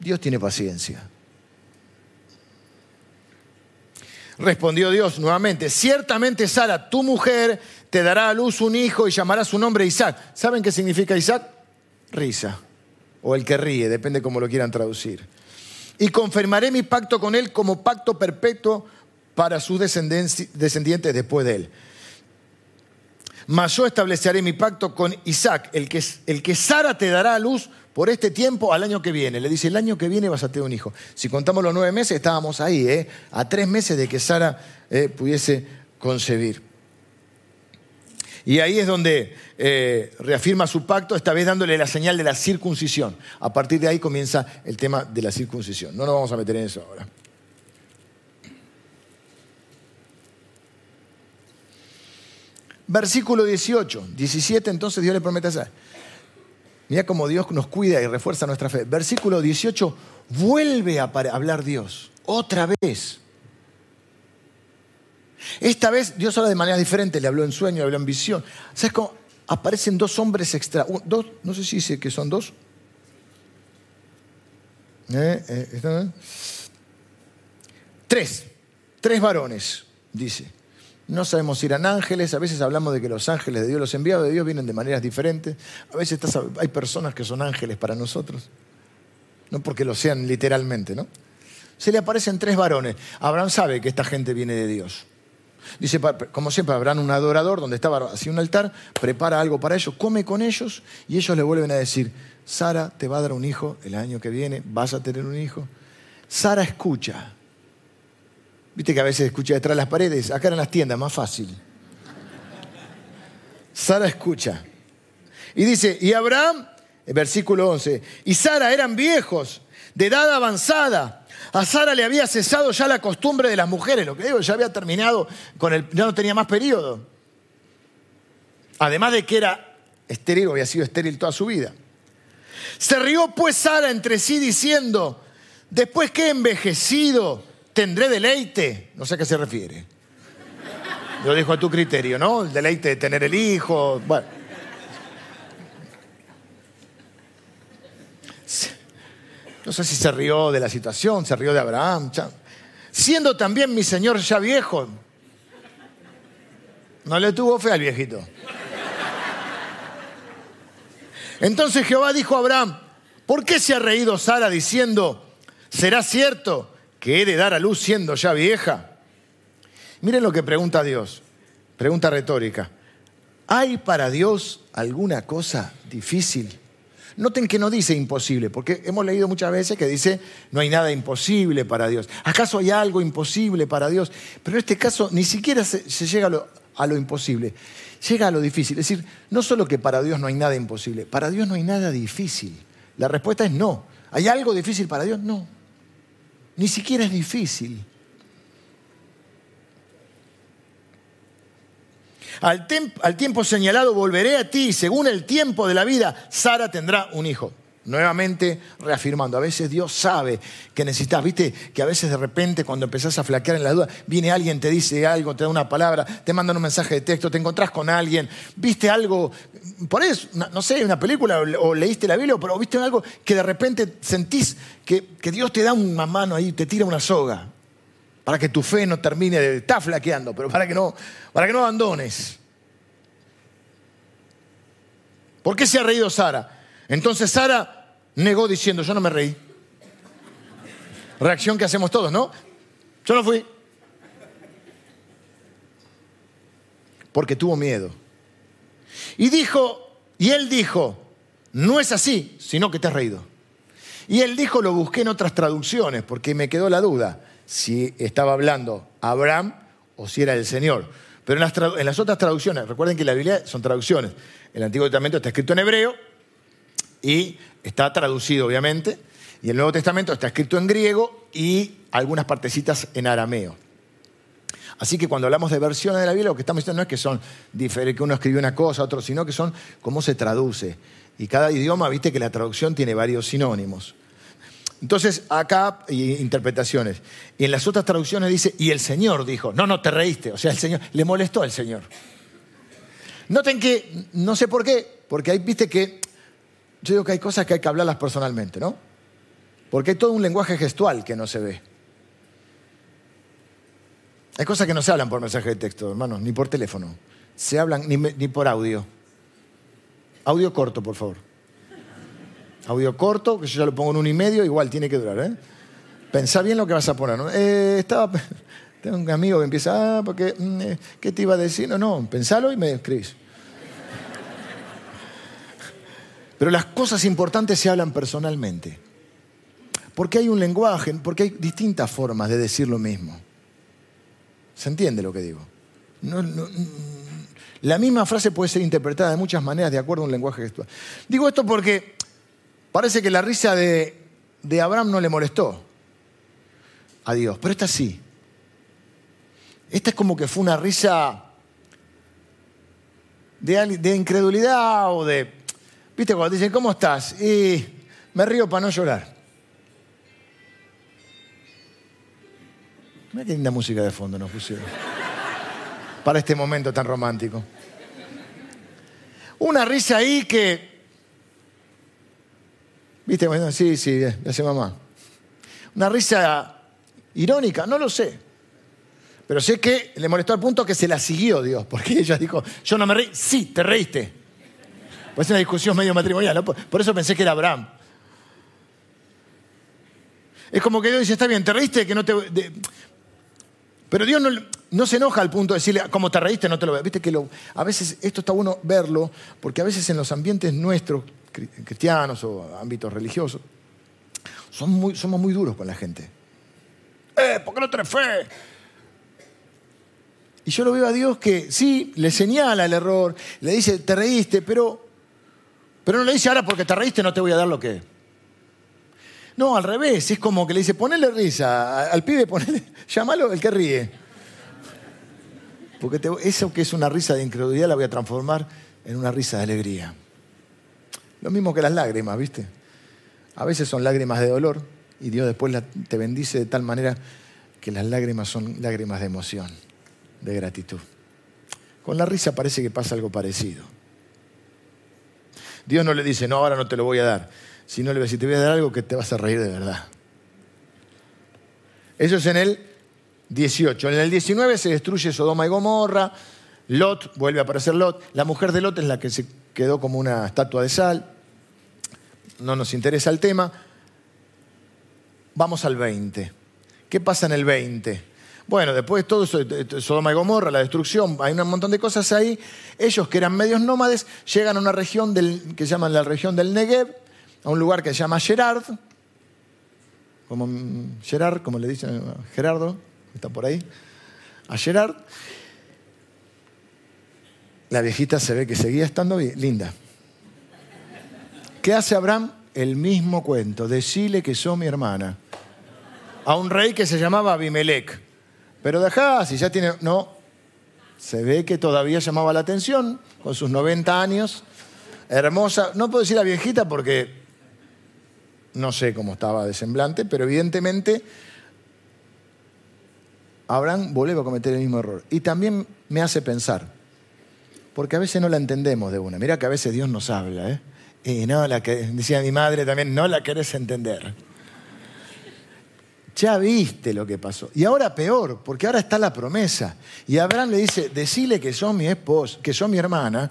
S1: Dios tiene paciencia. Respondió Dios nuevamente, ciertamente Sara, tu mujer, te dará a luz un hijo y llamará su nombre Isaac. ¿Saben qué significa Isaac? Risa. O el que ríe, depende cómo lo quieran traducir. Y confirmaré mi pacto con él como pacto perpetuo para sus descendientes después de él. Mas yo estableceré mi pacto con Isaac, el que, el que Sara te dará a luz por este tiempo al año que viene. Le dice, el año que viene vas a tener un hijo. Si contamos los nueve meses, estábamos ahí, ¿eh? a tres meses de que Sara eh, pudiese concebir. Y ahí es donde eh, reafirma su pacto, esta vez dándole la señal de la circuncisión. A partir de ahí comienza el tema de la circuncisión. No nos vamos a meter en eso ahora. Versículo 18, 17, entonces Dios le promete hacer. Mira cómo Dios nos cuida y refuerza nuestra fe. Versículo 18, vuelve a hablar Dios, otra vez. Esta vez Dios habla de manera diferente, le habló en sueño, le habló en visión. ¿Sabes cómo? Aparecen dos hombres extra, dos, no sé si dice que son dos. Eh, eh, tres, tres varones, dice. No sabemos si eran ángeles, a veces hablamos de que los ángeles de Dios, los enviados de Dios vienen de maneras diferentes. A veces hay personas que son ángeles para nosotros, no porque lo sean literalmente, ¿no? Se le aparecen tres varones. Abraham sabe que esta gente viene de Dios. Dice, como siempre, habrán un adorador donde estaba así un altar, prepara algo para ellos, come con ellos y ellos le vuelven a decir, Sara te va a dar un hijo el año que viene, vas a tener un hijo. Sara escucha. Viste que a veces escucha detrás de las paredes, acá en las tiendas, más fácil. Sara escucha. Y dice, y Abraham, versículo 11, y Sara eran viejos, de edad avanzada. A Sara le había cesado ya la costumbre de las mujeres, lo que digo, ya había terminado con el, ya no tenía más periodo. Además de que era estéril, había sido estéril toda su vida. Se rió pues Sara entre sí diciendo, después que he envejecido, tendré deleite. No sé a qué se refiere. Lo dejo a tu criterio, ¿no? El deleite de tener el hijo. Bueno. No sé si se rió de la situación, se rió de Abraham. Siendo también mi señor ya viejo. No le tuvo fe al viejito. Entonces Jehová dijo a Abraham, ¿por qué se ha reído Sara diciendo, ¿será cierto que he de dar a luz siendo ya vieja? Miren lo que pregunta Dios. Pregunta retórica. ¿Hay para Dios alguna cosa difícil? Noten que no dice imposible, porque hemos leído muchas veces que dice no hay nada imposible para Dios. ¿Acaso hay algo imposible para Dios? Pero en este caso ni siquiera se, llega a lo, a lo imposible, llega a lo difícil. Es decir, no solo que para Dios no hay nada imposible, para Dios no hay nada difícil. La respuesta es no. ¿Hay algo difícil para Dios? No. Ni siquiera es difícil. Al, tiempo señalado volveré a ti, según el tiempo de la vida, Sara tendrá un hijo. Nuevamente reafirmando, a veces Dios sabe que necesitas, viste que a veces de repente cuando empezás a flaquear en la duda, viene alguien, te dice algo, te da una palabra, te mandan un mensaje de texto, te encontrás con alguien, viste algo, por eso, no sé, una película o leíste la Biblia, pero viste algo que de repente sentís que, que Dios te da una mano ahí, te tira una soga, para que tu fe no termine de estar flaqueando, pero para que no, para que no abandones. ¿Por qué se ha reído Sara? Entonces Sara negó diciendo, yo no me reí. Reacción que hacemos todos, ¿no? Yo no fui. Porque tuvo miedo. Y dijo, y él dijo, no es así, sino que te has reído. Y él dijo, lo busqué en otras traducciones, porque me quedó la duda si estaba hablando Abraham o si era el Señor. Pero en las, en las otras traducciones, recuerden que la Biblia son traducciones. El Antiguo Testamento está escrito en hebreo, y está traducido obviamente, y el Nuevo Testamento está escrito en griego y algunas partecitas en arameo. Así que cuando hablamos de versiones de la Biblia, lo que estamos diciendo no es que son diferentes, que uno escribió una cosa, otro, sino que son cómo se traduce. Y cada idioma, viste que la traducción tiene varios sinónimos. Entonces, acá interpretaciones. Y en las otras traducciones dice, y el Señor dijo, no, no, te reíste. O sea, el Señor, le molestó al Señor. Noten que, no sé por qué, porque ahí viste que yo digo que hay cosas que hay que hablarlas personalmente, ¿no? Porque hay todo un lenguaje gestual que no se ve. Hay cosas que no se hablan por mensaje de texto, hermanos, ni por teléfono. Se hablan ni, ni por audio. Audio corto, por favor. Audio corto, que yo ya lo pongo en un y medio, igual tiene que durar, ¿eh? Pensá bien lo que vas a poner. Eh, estaba, [laughs] tengo un amigo que empieza, ah, porque, mm, eh, ¿qué te iba a decir? No, no, pensalo y me escribís. Pero las cosas importantes se hablan personalmente. Porque hay un lenguaje, porque hay distintas formas de decir lo mismo. ¿Se entiende lo que digo? La misma frase puede ser interpretada de muchas maneras de acuerdo a un lenguaje gestual. Digo esto porque parece que la risa de, Abraham no le molestó a Dios, pero esta sí. Esta es como que fue una risa de incredulidad o de... ¿Viste cuando dicen, ¿cómo estás? Y me río para no llorar. Mira qué linda música de fondo nos pusieron. Para este momento tan romántico. Una risa ahí que. ¿Viste? Bueno, sí, sí, ya hace mamá. Una risa irónica, no lo sé. Pero sé que le molestó al punto que se la siguió Dios, porque ella dijo, yo no me reí. Sí, te reíste. Pues es una discusión medio matrimonial, ¿no? Por eso pensé que era Abraham. Es como que Dios dice, está bien, te reíste, que no te... Pero Dios no, se enoja al punto de decirle, como te reíste, no te lo veo. Viste que a veces esto está bueno verlo, porque a veces en los ambientes nuestros, cristianos o ámbitos religiosos, somos muy duros con la gente. ¡Eh, por qué no tenés fe! Y yo lo veo a Dios que sí, le señala el error, le dice, te reíste, pero, pero no le dice, ahora porque te reíste no te voy a dar lo que no, al revés, es como que le dice, ponele risa, al pibe ponele, [laughs] llámalo el que ríe. Porque eso que es una risa de incredulidad la voy a transformar en una risa de alegría. Lo mismo que las lágrimas, ¿viste? A veces son lágrimas de dolor y Dios después te bendice de tal manera que las lágrimas son lágrimas de emoción, de gratitud. Con la risa parece que pasa algo parecido. Dios no le dice, no, ahora no te lo voy a dar si no le voy a decir, te voy a dar algo que te vas a reír de verdad. Eso es en el 18. En el 19 se destruye Sodoma y Gomorra, Lot, vuelve a aparecer Lot, la mujer de Lot es la que se quedó como una estatua de sal, no nos interesa el tema. Vamos al 20. ¿Qué pasa en el 20? Bueno, después de todo eso, Sodoma y Gomorra, la destrucción, hay un montón de cosas ahí. Ellos que eran medios nómades llegan a una región del, que llaman la región del Negev, a un lugar que se llama Gerard, como Gerard, como le dicen Gerardo, está por ahí, a Gerard. La viejita se ve que seguía estando linda. ¿Qué hace Abraham? El mismo cuento, decile que soy mi hermana. A un rey que se llamaba Abimelech. Pero dejá, si ya tiene... No, se ve que todavía llamaba la atención con sus 90 años. Hermosa, no puedo decir la viejita porque no sé cómo estaba de semblante, pero evidentemente Abraham vuelve a cometer el mismo error. Y también me hace pensar, porque a veces no la entendemos de una. Mira que a veces Dios nos habla, ¿eh? Y no la que decía mi madre también, no la querés entender. Ya viste lo que pasó. Y ahora peor, porque ahora está la promesa. Y Abraham le dice, decile que son mi esposa, que son mi hermana.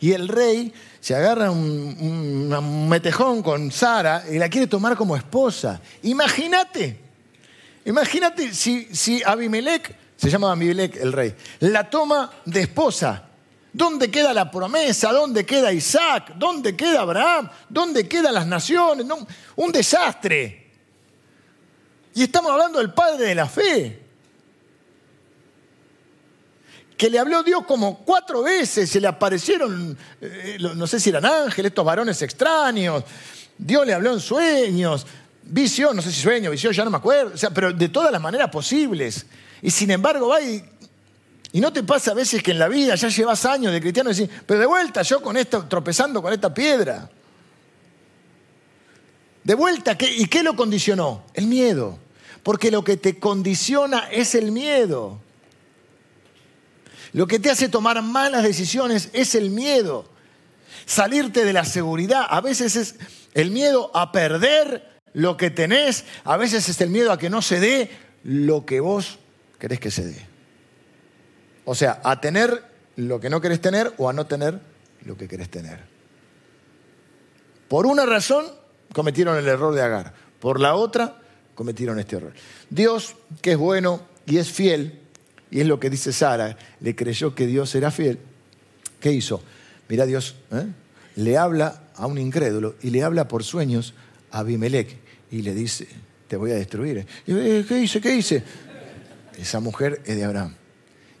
S1: Y el rey se agarra un, metejón con Sara y la quiere tomar como esposa. Imagínate, imagínate si, si Abimelech, se llama Abimelech el rey, la toma de esposa. ¿Dónde queda la promesa? ¿Dónde queda Isaac? ¿Dónde queda Abraham? ¿Dónde quedan las naciones? un desastre. Y estamos hablando del padre de la fe que le habló Dios como cuatro veces, se le aparecieron, eh, no sé si eran ángeles, estos varones extraños, Dios le habló en sueños, visión, no sé si sueño, visión, ya no me acuerdo, o sea, pero de todas las maneras posibles. Y sin embargo va y, y no te pasa a veces que en la vida ya llevas años de cristiano y decís, pero de vuelta yo con esto, tropezando con esta piedra. De vuelta, ¿y qué lo condicionó? El miedo. Porque lo que te condiciona es el miedo. Lo que te hace tomar malas decisiones es el miedo. Salirte de la seguridad. A veces es el miedo a perder lo que tenés. A veces es el miedo a que no se dé lo que vos querés que se dé. O sea, a tener lo que no querés tener o a no tener lo que querés tener. Por una razón cometieron el error de Agar. Por la otra cometieron este error. Dios, que es bueno y es fiel, y es lo que dice Sara, le creyó que Dios era fiel. ¿Qué hizo? Mira Dios, ¿eh? le habla a un incrédulo y le habla por sueños a Abimelech y le dice, te voy a destruir. Y, eh, ¿Qué hice? ¿Qué hice? Esa mujer es de Abraham.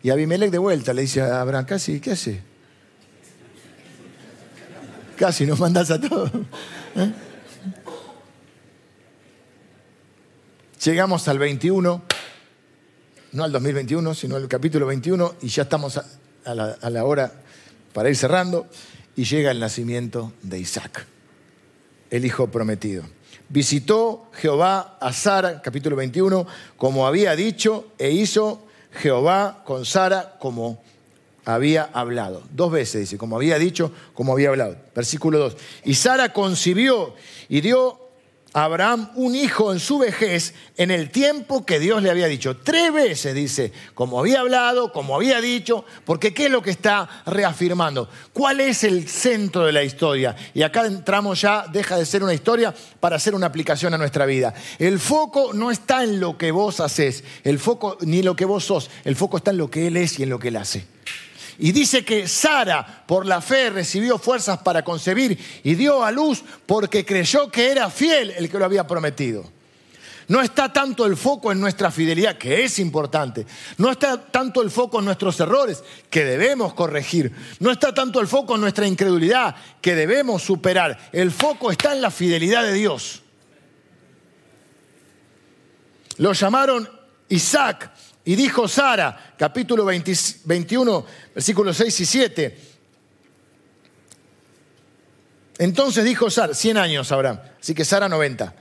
S1: Y Abimelech de vuelta le dice a Abraham, casi, ¿qué hace? Casi nos mandas a todos. ¿Eh? Llegamos al 21, no al 2021, sino al capítulo 21, y ya estamos a, la, hora para ir cerrando, y llega el nacimiento de Isaac, el hijo prometido. Visitó Jehová a Sara, capítulo 21, como había dicho, e hizo Jehová con Sara como había hablado. Dos veces dice, como había dicho, como había hablado. Versículo 2. Y Sara concibió y dio Abraham un hijo en su vejez en el tiempo que Dios le había dicho. Tres veces dice, como había hablado, como había dicho, porque ¿qué es lo que está reafirmando? ¿Cuál es el centro de la historia? Y acá entramos ya, deja de ser una historia para hacer una aplicación a nuestra vida. El foco no está en lo que vos haces, el foco ni lo que vos sos, el foco está en lo que Él es y en lo que Él hace. Y dice que Sara, por la fe, recibió fuerzas para concebir y dio a luz porque creyó que era fiel el que lo había prometido. No está tanto el foco en nuestra fidelidad, que es importante. No está tanto el foco en nuestros errores, que debemos corregir. No está tanto el foco en nuestra incredulidad, que debemos superar. El foco está en la fidelidad de Dios. Lo llamaron Isaac y dijo Sara, capítulo 21, versículos 6 y 7. Entonces dijo Sara, 100 años Abraham, así que Sara 90.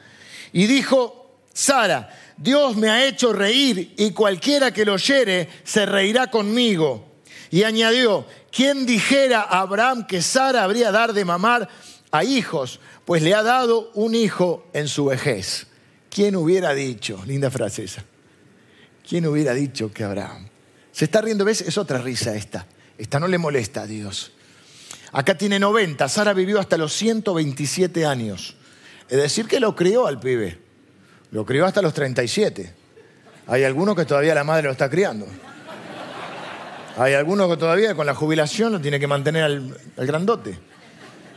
S1: Y dijo Sara, Dios me ha hecho reír y cualquiera que lo oyere se reirá conmigo. Y añadió, ¿quién dijera a Abraham que Sara habría dar de mamar a hijos? Pues le ha dado un hijo en su vejez. ¿Quién hubiera dicho? Linda frase esa. ¿Quién hubiera dicho que Abraham? Se está riendo, ¿ves? Es otra risa esta. Esta no le molesta a Dios. Acá tiene 90, Sara vivió hasta los 127 años. Es decir, que lo crió al pibe. Lo crió hasta los 37. Hay algunos que todavía la madre lo está criando. Hay algunos que todavía con la jubilación lo tiene que mantener al, grandote.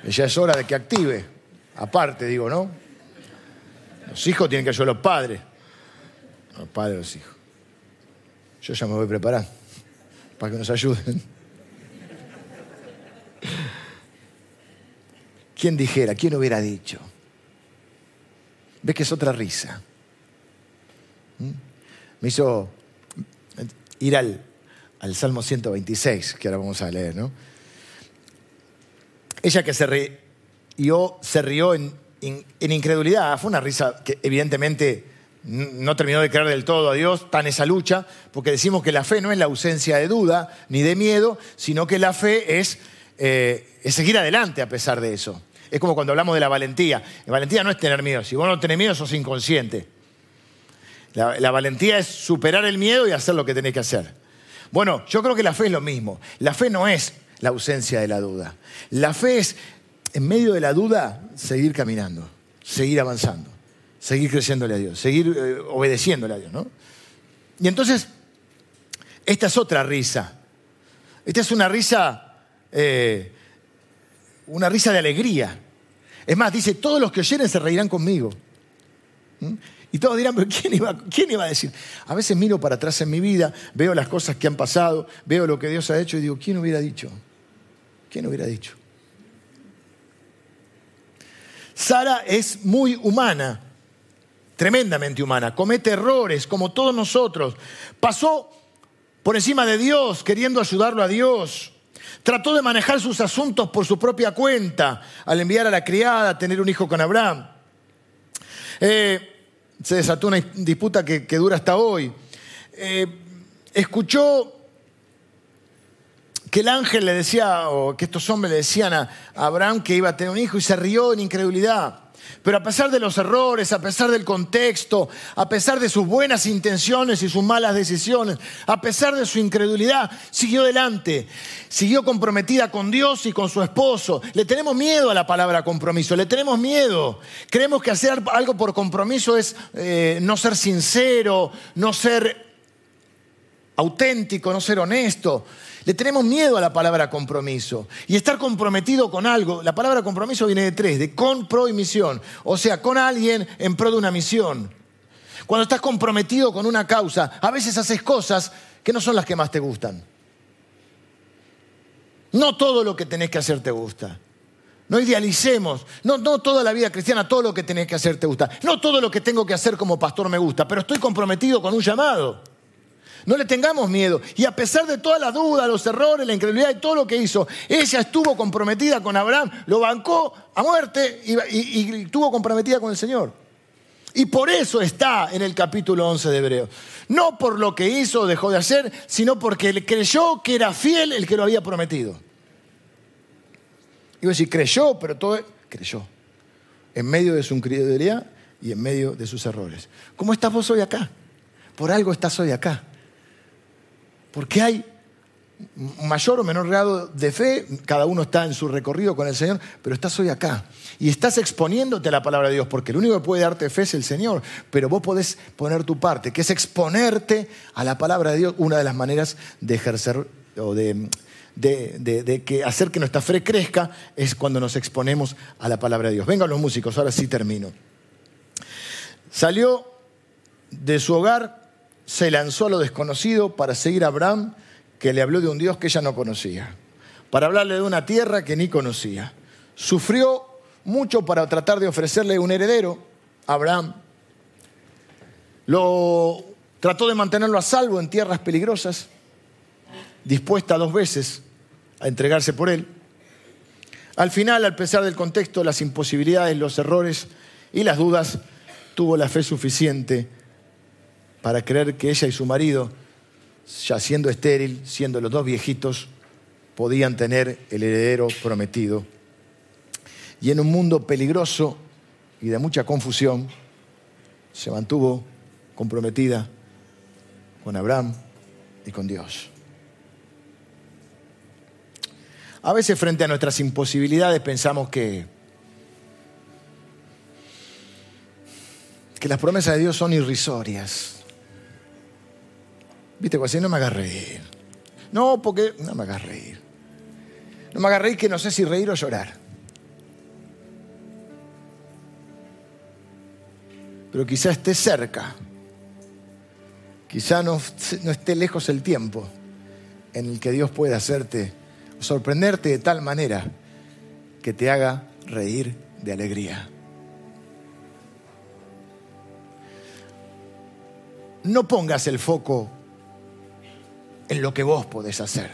S1: Ya es hora de que active. Aparte, digo, ¿no? Los hijos tienen que ayudar a los padres. Los padres, los hijos. Yo ya me voy a preparar para que nos ayuden. ¿Quién dijera? ¿Quién hubiera dicho? ¿Ves que es otra risa? ¿Mm? Me hizo ir al, al, Salmo 126, que ahora vamos a leer, ¿no? Ella que se rió, se rió en, en incredulidad, fue una risa que evidentemente no terminó de creer del todo a Dios, en esa lucha, porque decimos que la fe no es la ausencia de duda ni de miedo, sino que la fe es, eh, es seguir adelante a pesar de eso. Es como cuando hablamos de la valentía. La valentía no es tener miedo, si vos no tenés miedo sos inconsciente. La, la valentía es superar el miedo y hacer lo que tenés que hacer. Bueno, yo creo que la fe es lo mismo. La fe no es la ausencia de la duda. La fe es, en medio de la duda, seguir caminando, seguir avanzando seguir creyéndole a Dios, seguir eh, obedeciéndole a Dios, ¿no? Y entonces, esta es otra risa. Esta es una risa, eh, una risa de alegría. Es más, dice, todos los que oyeren se reirán conmigo. ¿Mm? Y todos dirán, pero ¿quién iba, ¿quién iba a decir? A veces miro para atrás en mi vida, veo las cosas que han pasado, veo lo que Dios ha hecho y digo, ¿quién hubiera dicho? ¿Quién hubiera dicho? Sara es muy humana tremendamente humana, comete errores como todos nosotros, pasó por encima de Dios queriendo ayudarlo a Dios, trató de manejar sus asuntos por su propia cuenta al enviar a la criada a tener un hijo con Abraham. Eh, se desató una disputa que, dura hasta hoy. Eh, escuchó que el ángel le decía, o que estos hombres le decían a Abraham que iba a tener un hijo y se rió en incredulidad. Pero a pesar de los errores, a pesar del contexto, a pesar de sus buenas intenciones y sus malas decisiones, a pesar de su incredulidad, siguió adelante. Siguió comprometida con Dios y con su esposo. Le tenemos miedo a la palabra compromiso, le tenemos miedo. Creemos que hacer algo por compromiso es eh, no ser sincero, no ser auténtico, no ser honesto. Le tenemos miedo a la palabra compromiso. Y estar comprometido con algo, la palabra compromiso viene de tres, de con, pro y misión. O sea, con alguien en pro de una misión. Cuando estás comprometido con una causa, a veces haces cosas que no son las que más te gustan. No todo lo que tenés que hacer te gusta. No idealicemos. No, no toda la vida cristiana, todo lo que tenés que hacer te gusta. No todo lo que tengo que hacer como pastor me gusta, pero estoy comprometido con un llamado. No le tengamos miedo. Y a pesar de todas las dudas, los errores, la incredulidad y todo lo que hizo, ella estuvo comprometida con Abraham, lo bancó a muerte y, y estuvo comprometida con el Señor. Y por eso está en el capítulo 11 de Hebreos. No por lo que hizo o dejó de hacer, sino porque creyó que era fiel el que lo había prometido. Y vos decís, creyó, pero todo creyó. En medio de su incredulidad y en medio de sus errores. ¿Cómo estás vos hoy acá? Por algo estás hoy acá. Porque hay mayor o menor grado de fe, cada uno está en su recorrido con el Señor, pero estás hoy acá y estás exponiéndote a la palabra de Dios, porque el único que puede darte fe es el Señor, pero vos podés poner tu parte, que es exponerte a la palabra de Dios, una de las maneras de ejercer o de, de, que hacer que nuestra fe crezca es cuando nos exponemos a la palabra de Dios. Vengan los músicos, ahora sí termino. Salió de su hogar, se lanzó a lo desconocido para seguir a Abraham, que le habló de un Dios que ella no conocía, para hablarle de una tierra que ni conocía. Sufrió mucho para tratar de ofrecerle un heredero, Abraham. Lo trató de mantenerlo a salvo en tierras peligrosas dispuesta dos veces a entregarse por él. Al final, al pesar del contexto, las imposibilidades, los errores y las dudas, tuvo la fe suficiente para creer que ella y su marido, ya siendo estéril, siendo los dos viejitos, podían tener el heredero prometido. Y en un mundo peligroso y de mucha confusión, se mantuvo comprometida con Abraham y con Dios. A veces frente a nuestras imposibilidades pensamos que, que las promesas de Dios son irrisorias. Viste, así no me hagas reír. No, porque no me hagas reír. No me hagas reír que no sé si reír o llorar. Pero quizá esté cerca. Quizá no, no esté lejos el tiempo en el que Dios pueda hacerte sorprenderte de tal manera que te haga reír de alegría. No pongas el foco en lo que vos podés hacer.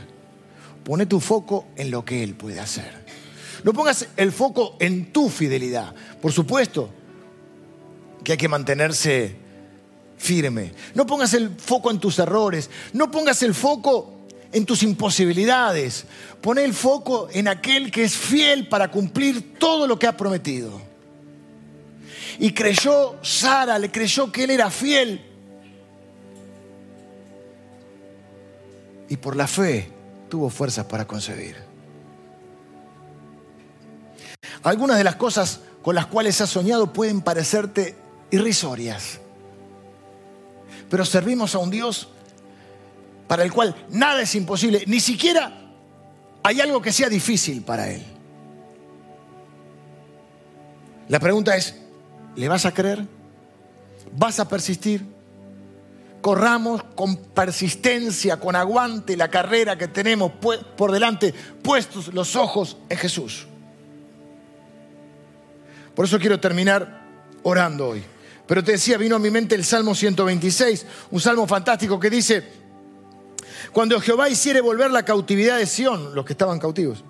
S1: Pone tu foco en lo que Él puede hacer. No pongas el foco en tu fidelidad. Por supuesto que hay que mantenerse firme. No pongas el foco en tus errores. No pongas el foco en tus imposibilidades. Pone el foco en aquel que es fiel para cumplir todo lo que ha prometido. Y creyó Sara, le creyó que él era fiel. Y por la fe tuvo fuerzas para concebir. Algunas de las cosas con las cuales has soñado pueden parecerte irrisorias. Pero servimos a un Dios para el cual nada es imposible, ni siquiera hay algo que sea difícil para Él. La pregunta es, ¿le vas a creer? ¿Vas a persistir? Corramos con persistencia, con aguante la carrera que tenemos por delante, puestos los ojos en Jesús. Por eso quiero terminar orando hoy. Pero te decía, vino a mi mente el Salmo 126, un salmo fantástico que dice, cuando Jehová hiciere volver la cautividad de Sión, los que estaban cautivos.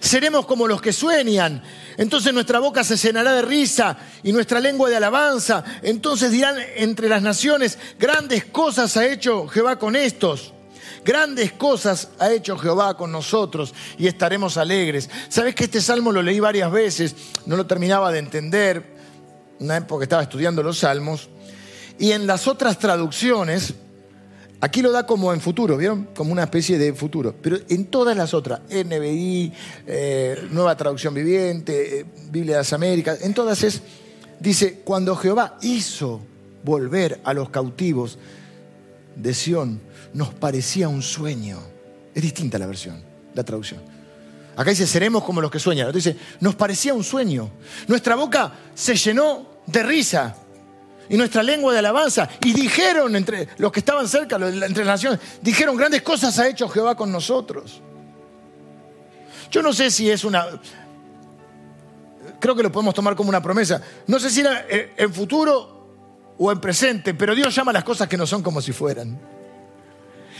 S1: Seremos como los que sueñan. Entonces nuestra boca se llenará de risa y nuestra lengua de alabanza. Entonces dirán entre las naciones, grandes cosas ha hecho Jehová con estos. Grandes cosas ha hecho Jehová con nosotros y estaremos alegres. Sabes que este salmo lo leí varias veces, no lo terminaba de entender, una época estaba estudiando los salmos. Y en las otras traducciones, Aquí lo da como en futuro, ¿vieron? Como una especie de futuro. Pero en todas las otras, NBI, eh, Nueva Traducción Viviente, eh, Biblia de las Américas, en todas es, dice, cuando Jehová hizo volver a los cautivos de Sión, nos parecía un sueño. Es distinta la versión, la traducción. Acá dice, seremos como los que sueñan. dice, nos parecía un sueño. Nuestra boca se llenó de risa y nuestra lengua de alabanza. Y dijeron entre los que estaban cerca, entre las naciones, dijeron, grandes cosas ha hecho Jehová con nosotros. Yo no sé si es una, creo que lo podemos tomar como una promesa. No sé si era eh, en futuro o en presente, pero Dios llama las cosas que no son como si fueran.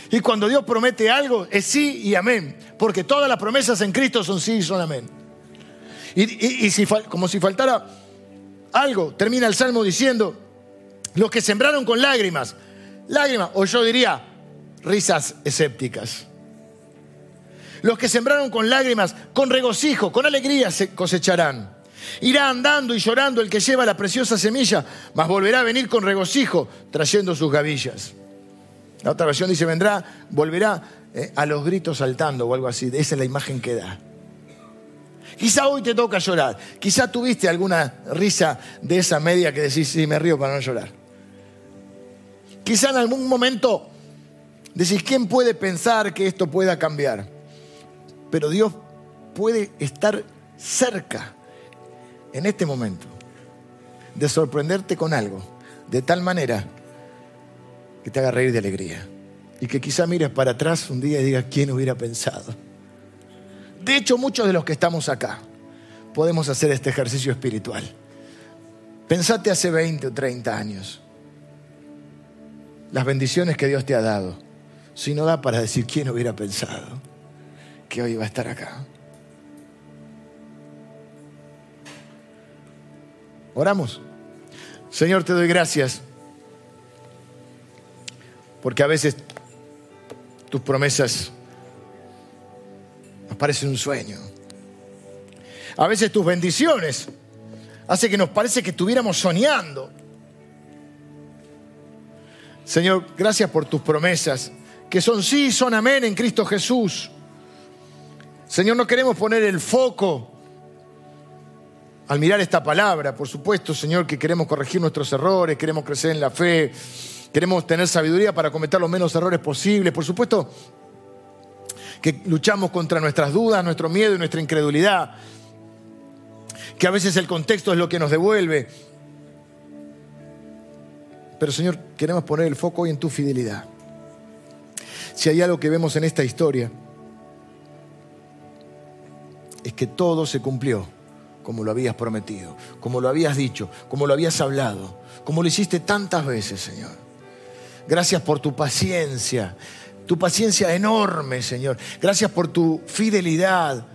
S1: Y cuando Dios promete algo, es sí y amén. Porque todas las promesas en Cristo son sí y son amén. Y, si, como si faltara algo, termina el Salmo diciendo, los que sembraron con lágrimas, lágrimas, o yo diría, risas escépticas. Los que sembraron con lágrimas, con regocijo, con alegría se cosecharán. Irá andando y llorando el que lleva la preciosa semilla, mas volverá a venir con regocijo trayendo sus gavillas. La otra versión dice, vendrá, volverá eh, a los gritos saltando o algo así. Esa es la imagen que da. Quizá hoy te toca llorar. Quizá tuviste alguna risa de esa media que decís, sí, me río para no llorar. Quizá en algún momento decís, ¿quién puede pensar que esto pueda cambiar? Pero Dios puede estar cerca en este momento de sorprenderte con algo, de tal manera que te haga reír de alegría. Y que quizá mires para atrás un día y digas, ¿quién hubiera pensado? De hecho, muchos de los que estamos acá podemos hacer este ejercicio espiritual. Pensate hace 20 o 30 años las bendiciones que Dios te ha dado. Si no da para decir quién hubiera pensado que hoy iba a estar acá. Oramos. Señor, te doy gracias porque a veces tus promesas nos parecen un sueño. A veces tus bendiciones hace que nos parece que estuviéramos soñando. Señor, gracias por tus promesas, que son sí, son amén en Cristo Jesús. Señor, no queremos poner el foco al mirar esta palabra, por supuesto, Señor, que queremos corregir nuestros errores, queremos crecer en la fe, queremos tener sabiduría para cometer los menos errores posibles. Por supuesto que luchamos contra nuestras dudas, nuestro miedo y nuestra incredulidad, que a veces el contexto es lo que nos devuelve. Pero Señor, queremos poner el foco hoy en tu fidelidad. Si hay algo que vemos en esta historia, es que todo se cumplió como lo habías prometido, como lo habías dicho, como lo habías hablado, como lo hiciste tantas veces, Señor. Gracias por tu paciencia, tu paciencia enorme, Señor. Gracias por tu fidelidad.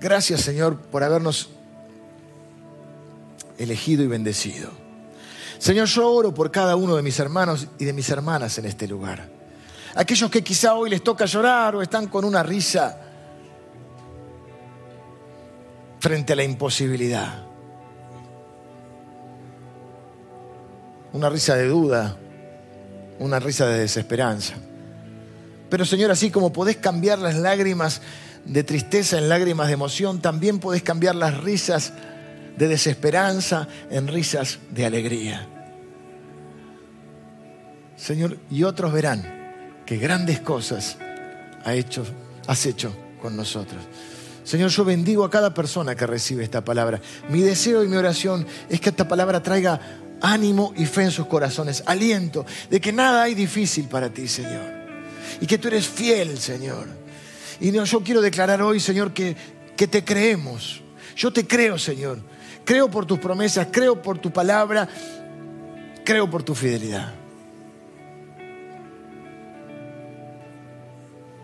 S1: Gracias, Señor, por habernos elegido y bendecido. Señor, yo oro por cada uno de mis hermanos y de mis hermanas en este lugar. Aquellos que quizá hoy les toca llorar o están con una risa frente a la imposibilidad. una risa de duda, una risa de desesperanza. Pero Señor, así como podés cambiar las lágrimas de tristeza en lágrimas de emoción, también podés cambiar las risas de desesperanza en risas de alegría. Señor, y otros verán que grandes cosas hecho, has hecho con nosotros. Señor, yo bendigo a cada persona que recibe esta palabra. Mi deseo y mi oración es que esta palabra traiga ánimo y fe en sus corazones, aliento de que nada hay difícil para ti, Señor. Y que tú eres fiel, Señor. Y yo quiero declarar hoy, Señor, que, que te creemos. Yo te creo, Señor. Creo por tus promesas, creo por tu palabra, creo por tu fidelidad.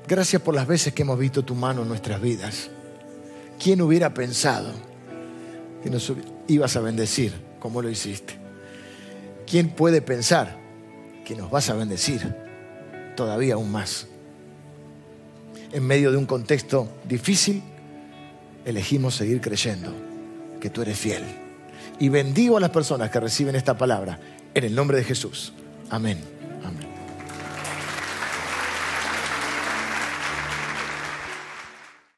S1: Gracias por las veces que hemos visto tu mano en nuestras vidas. ¿Quién hubiera pensado que nos ibas a bendecir como lo hiciste? ¿quién puede pensar que nos vas a bendecir todavía aún más? En medio de un contexto difícil, elegimos seguir creyendo que tú eres fiel. Y bendigo a las personas que reciben esta palabra en el nombre de Jesús. Amén.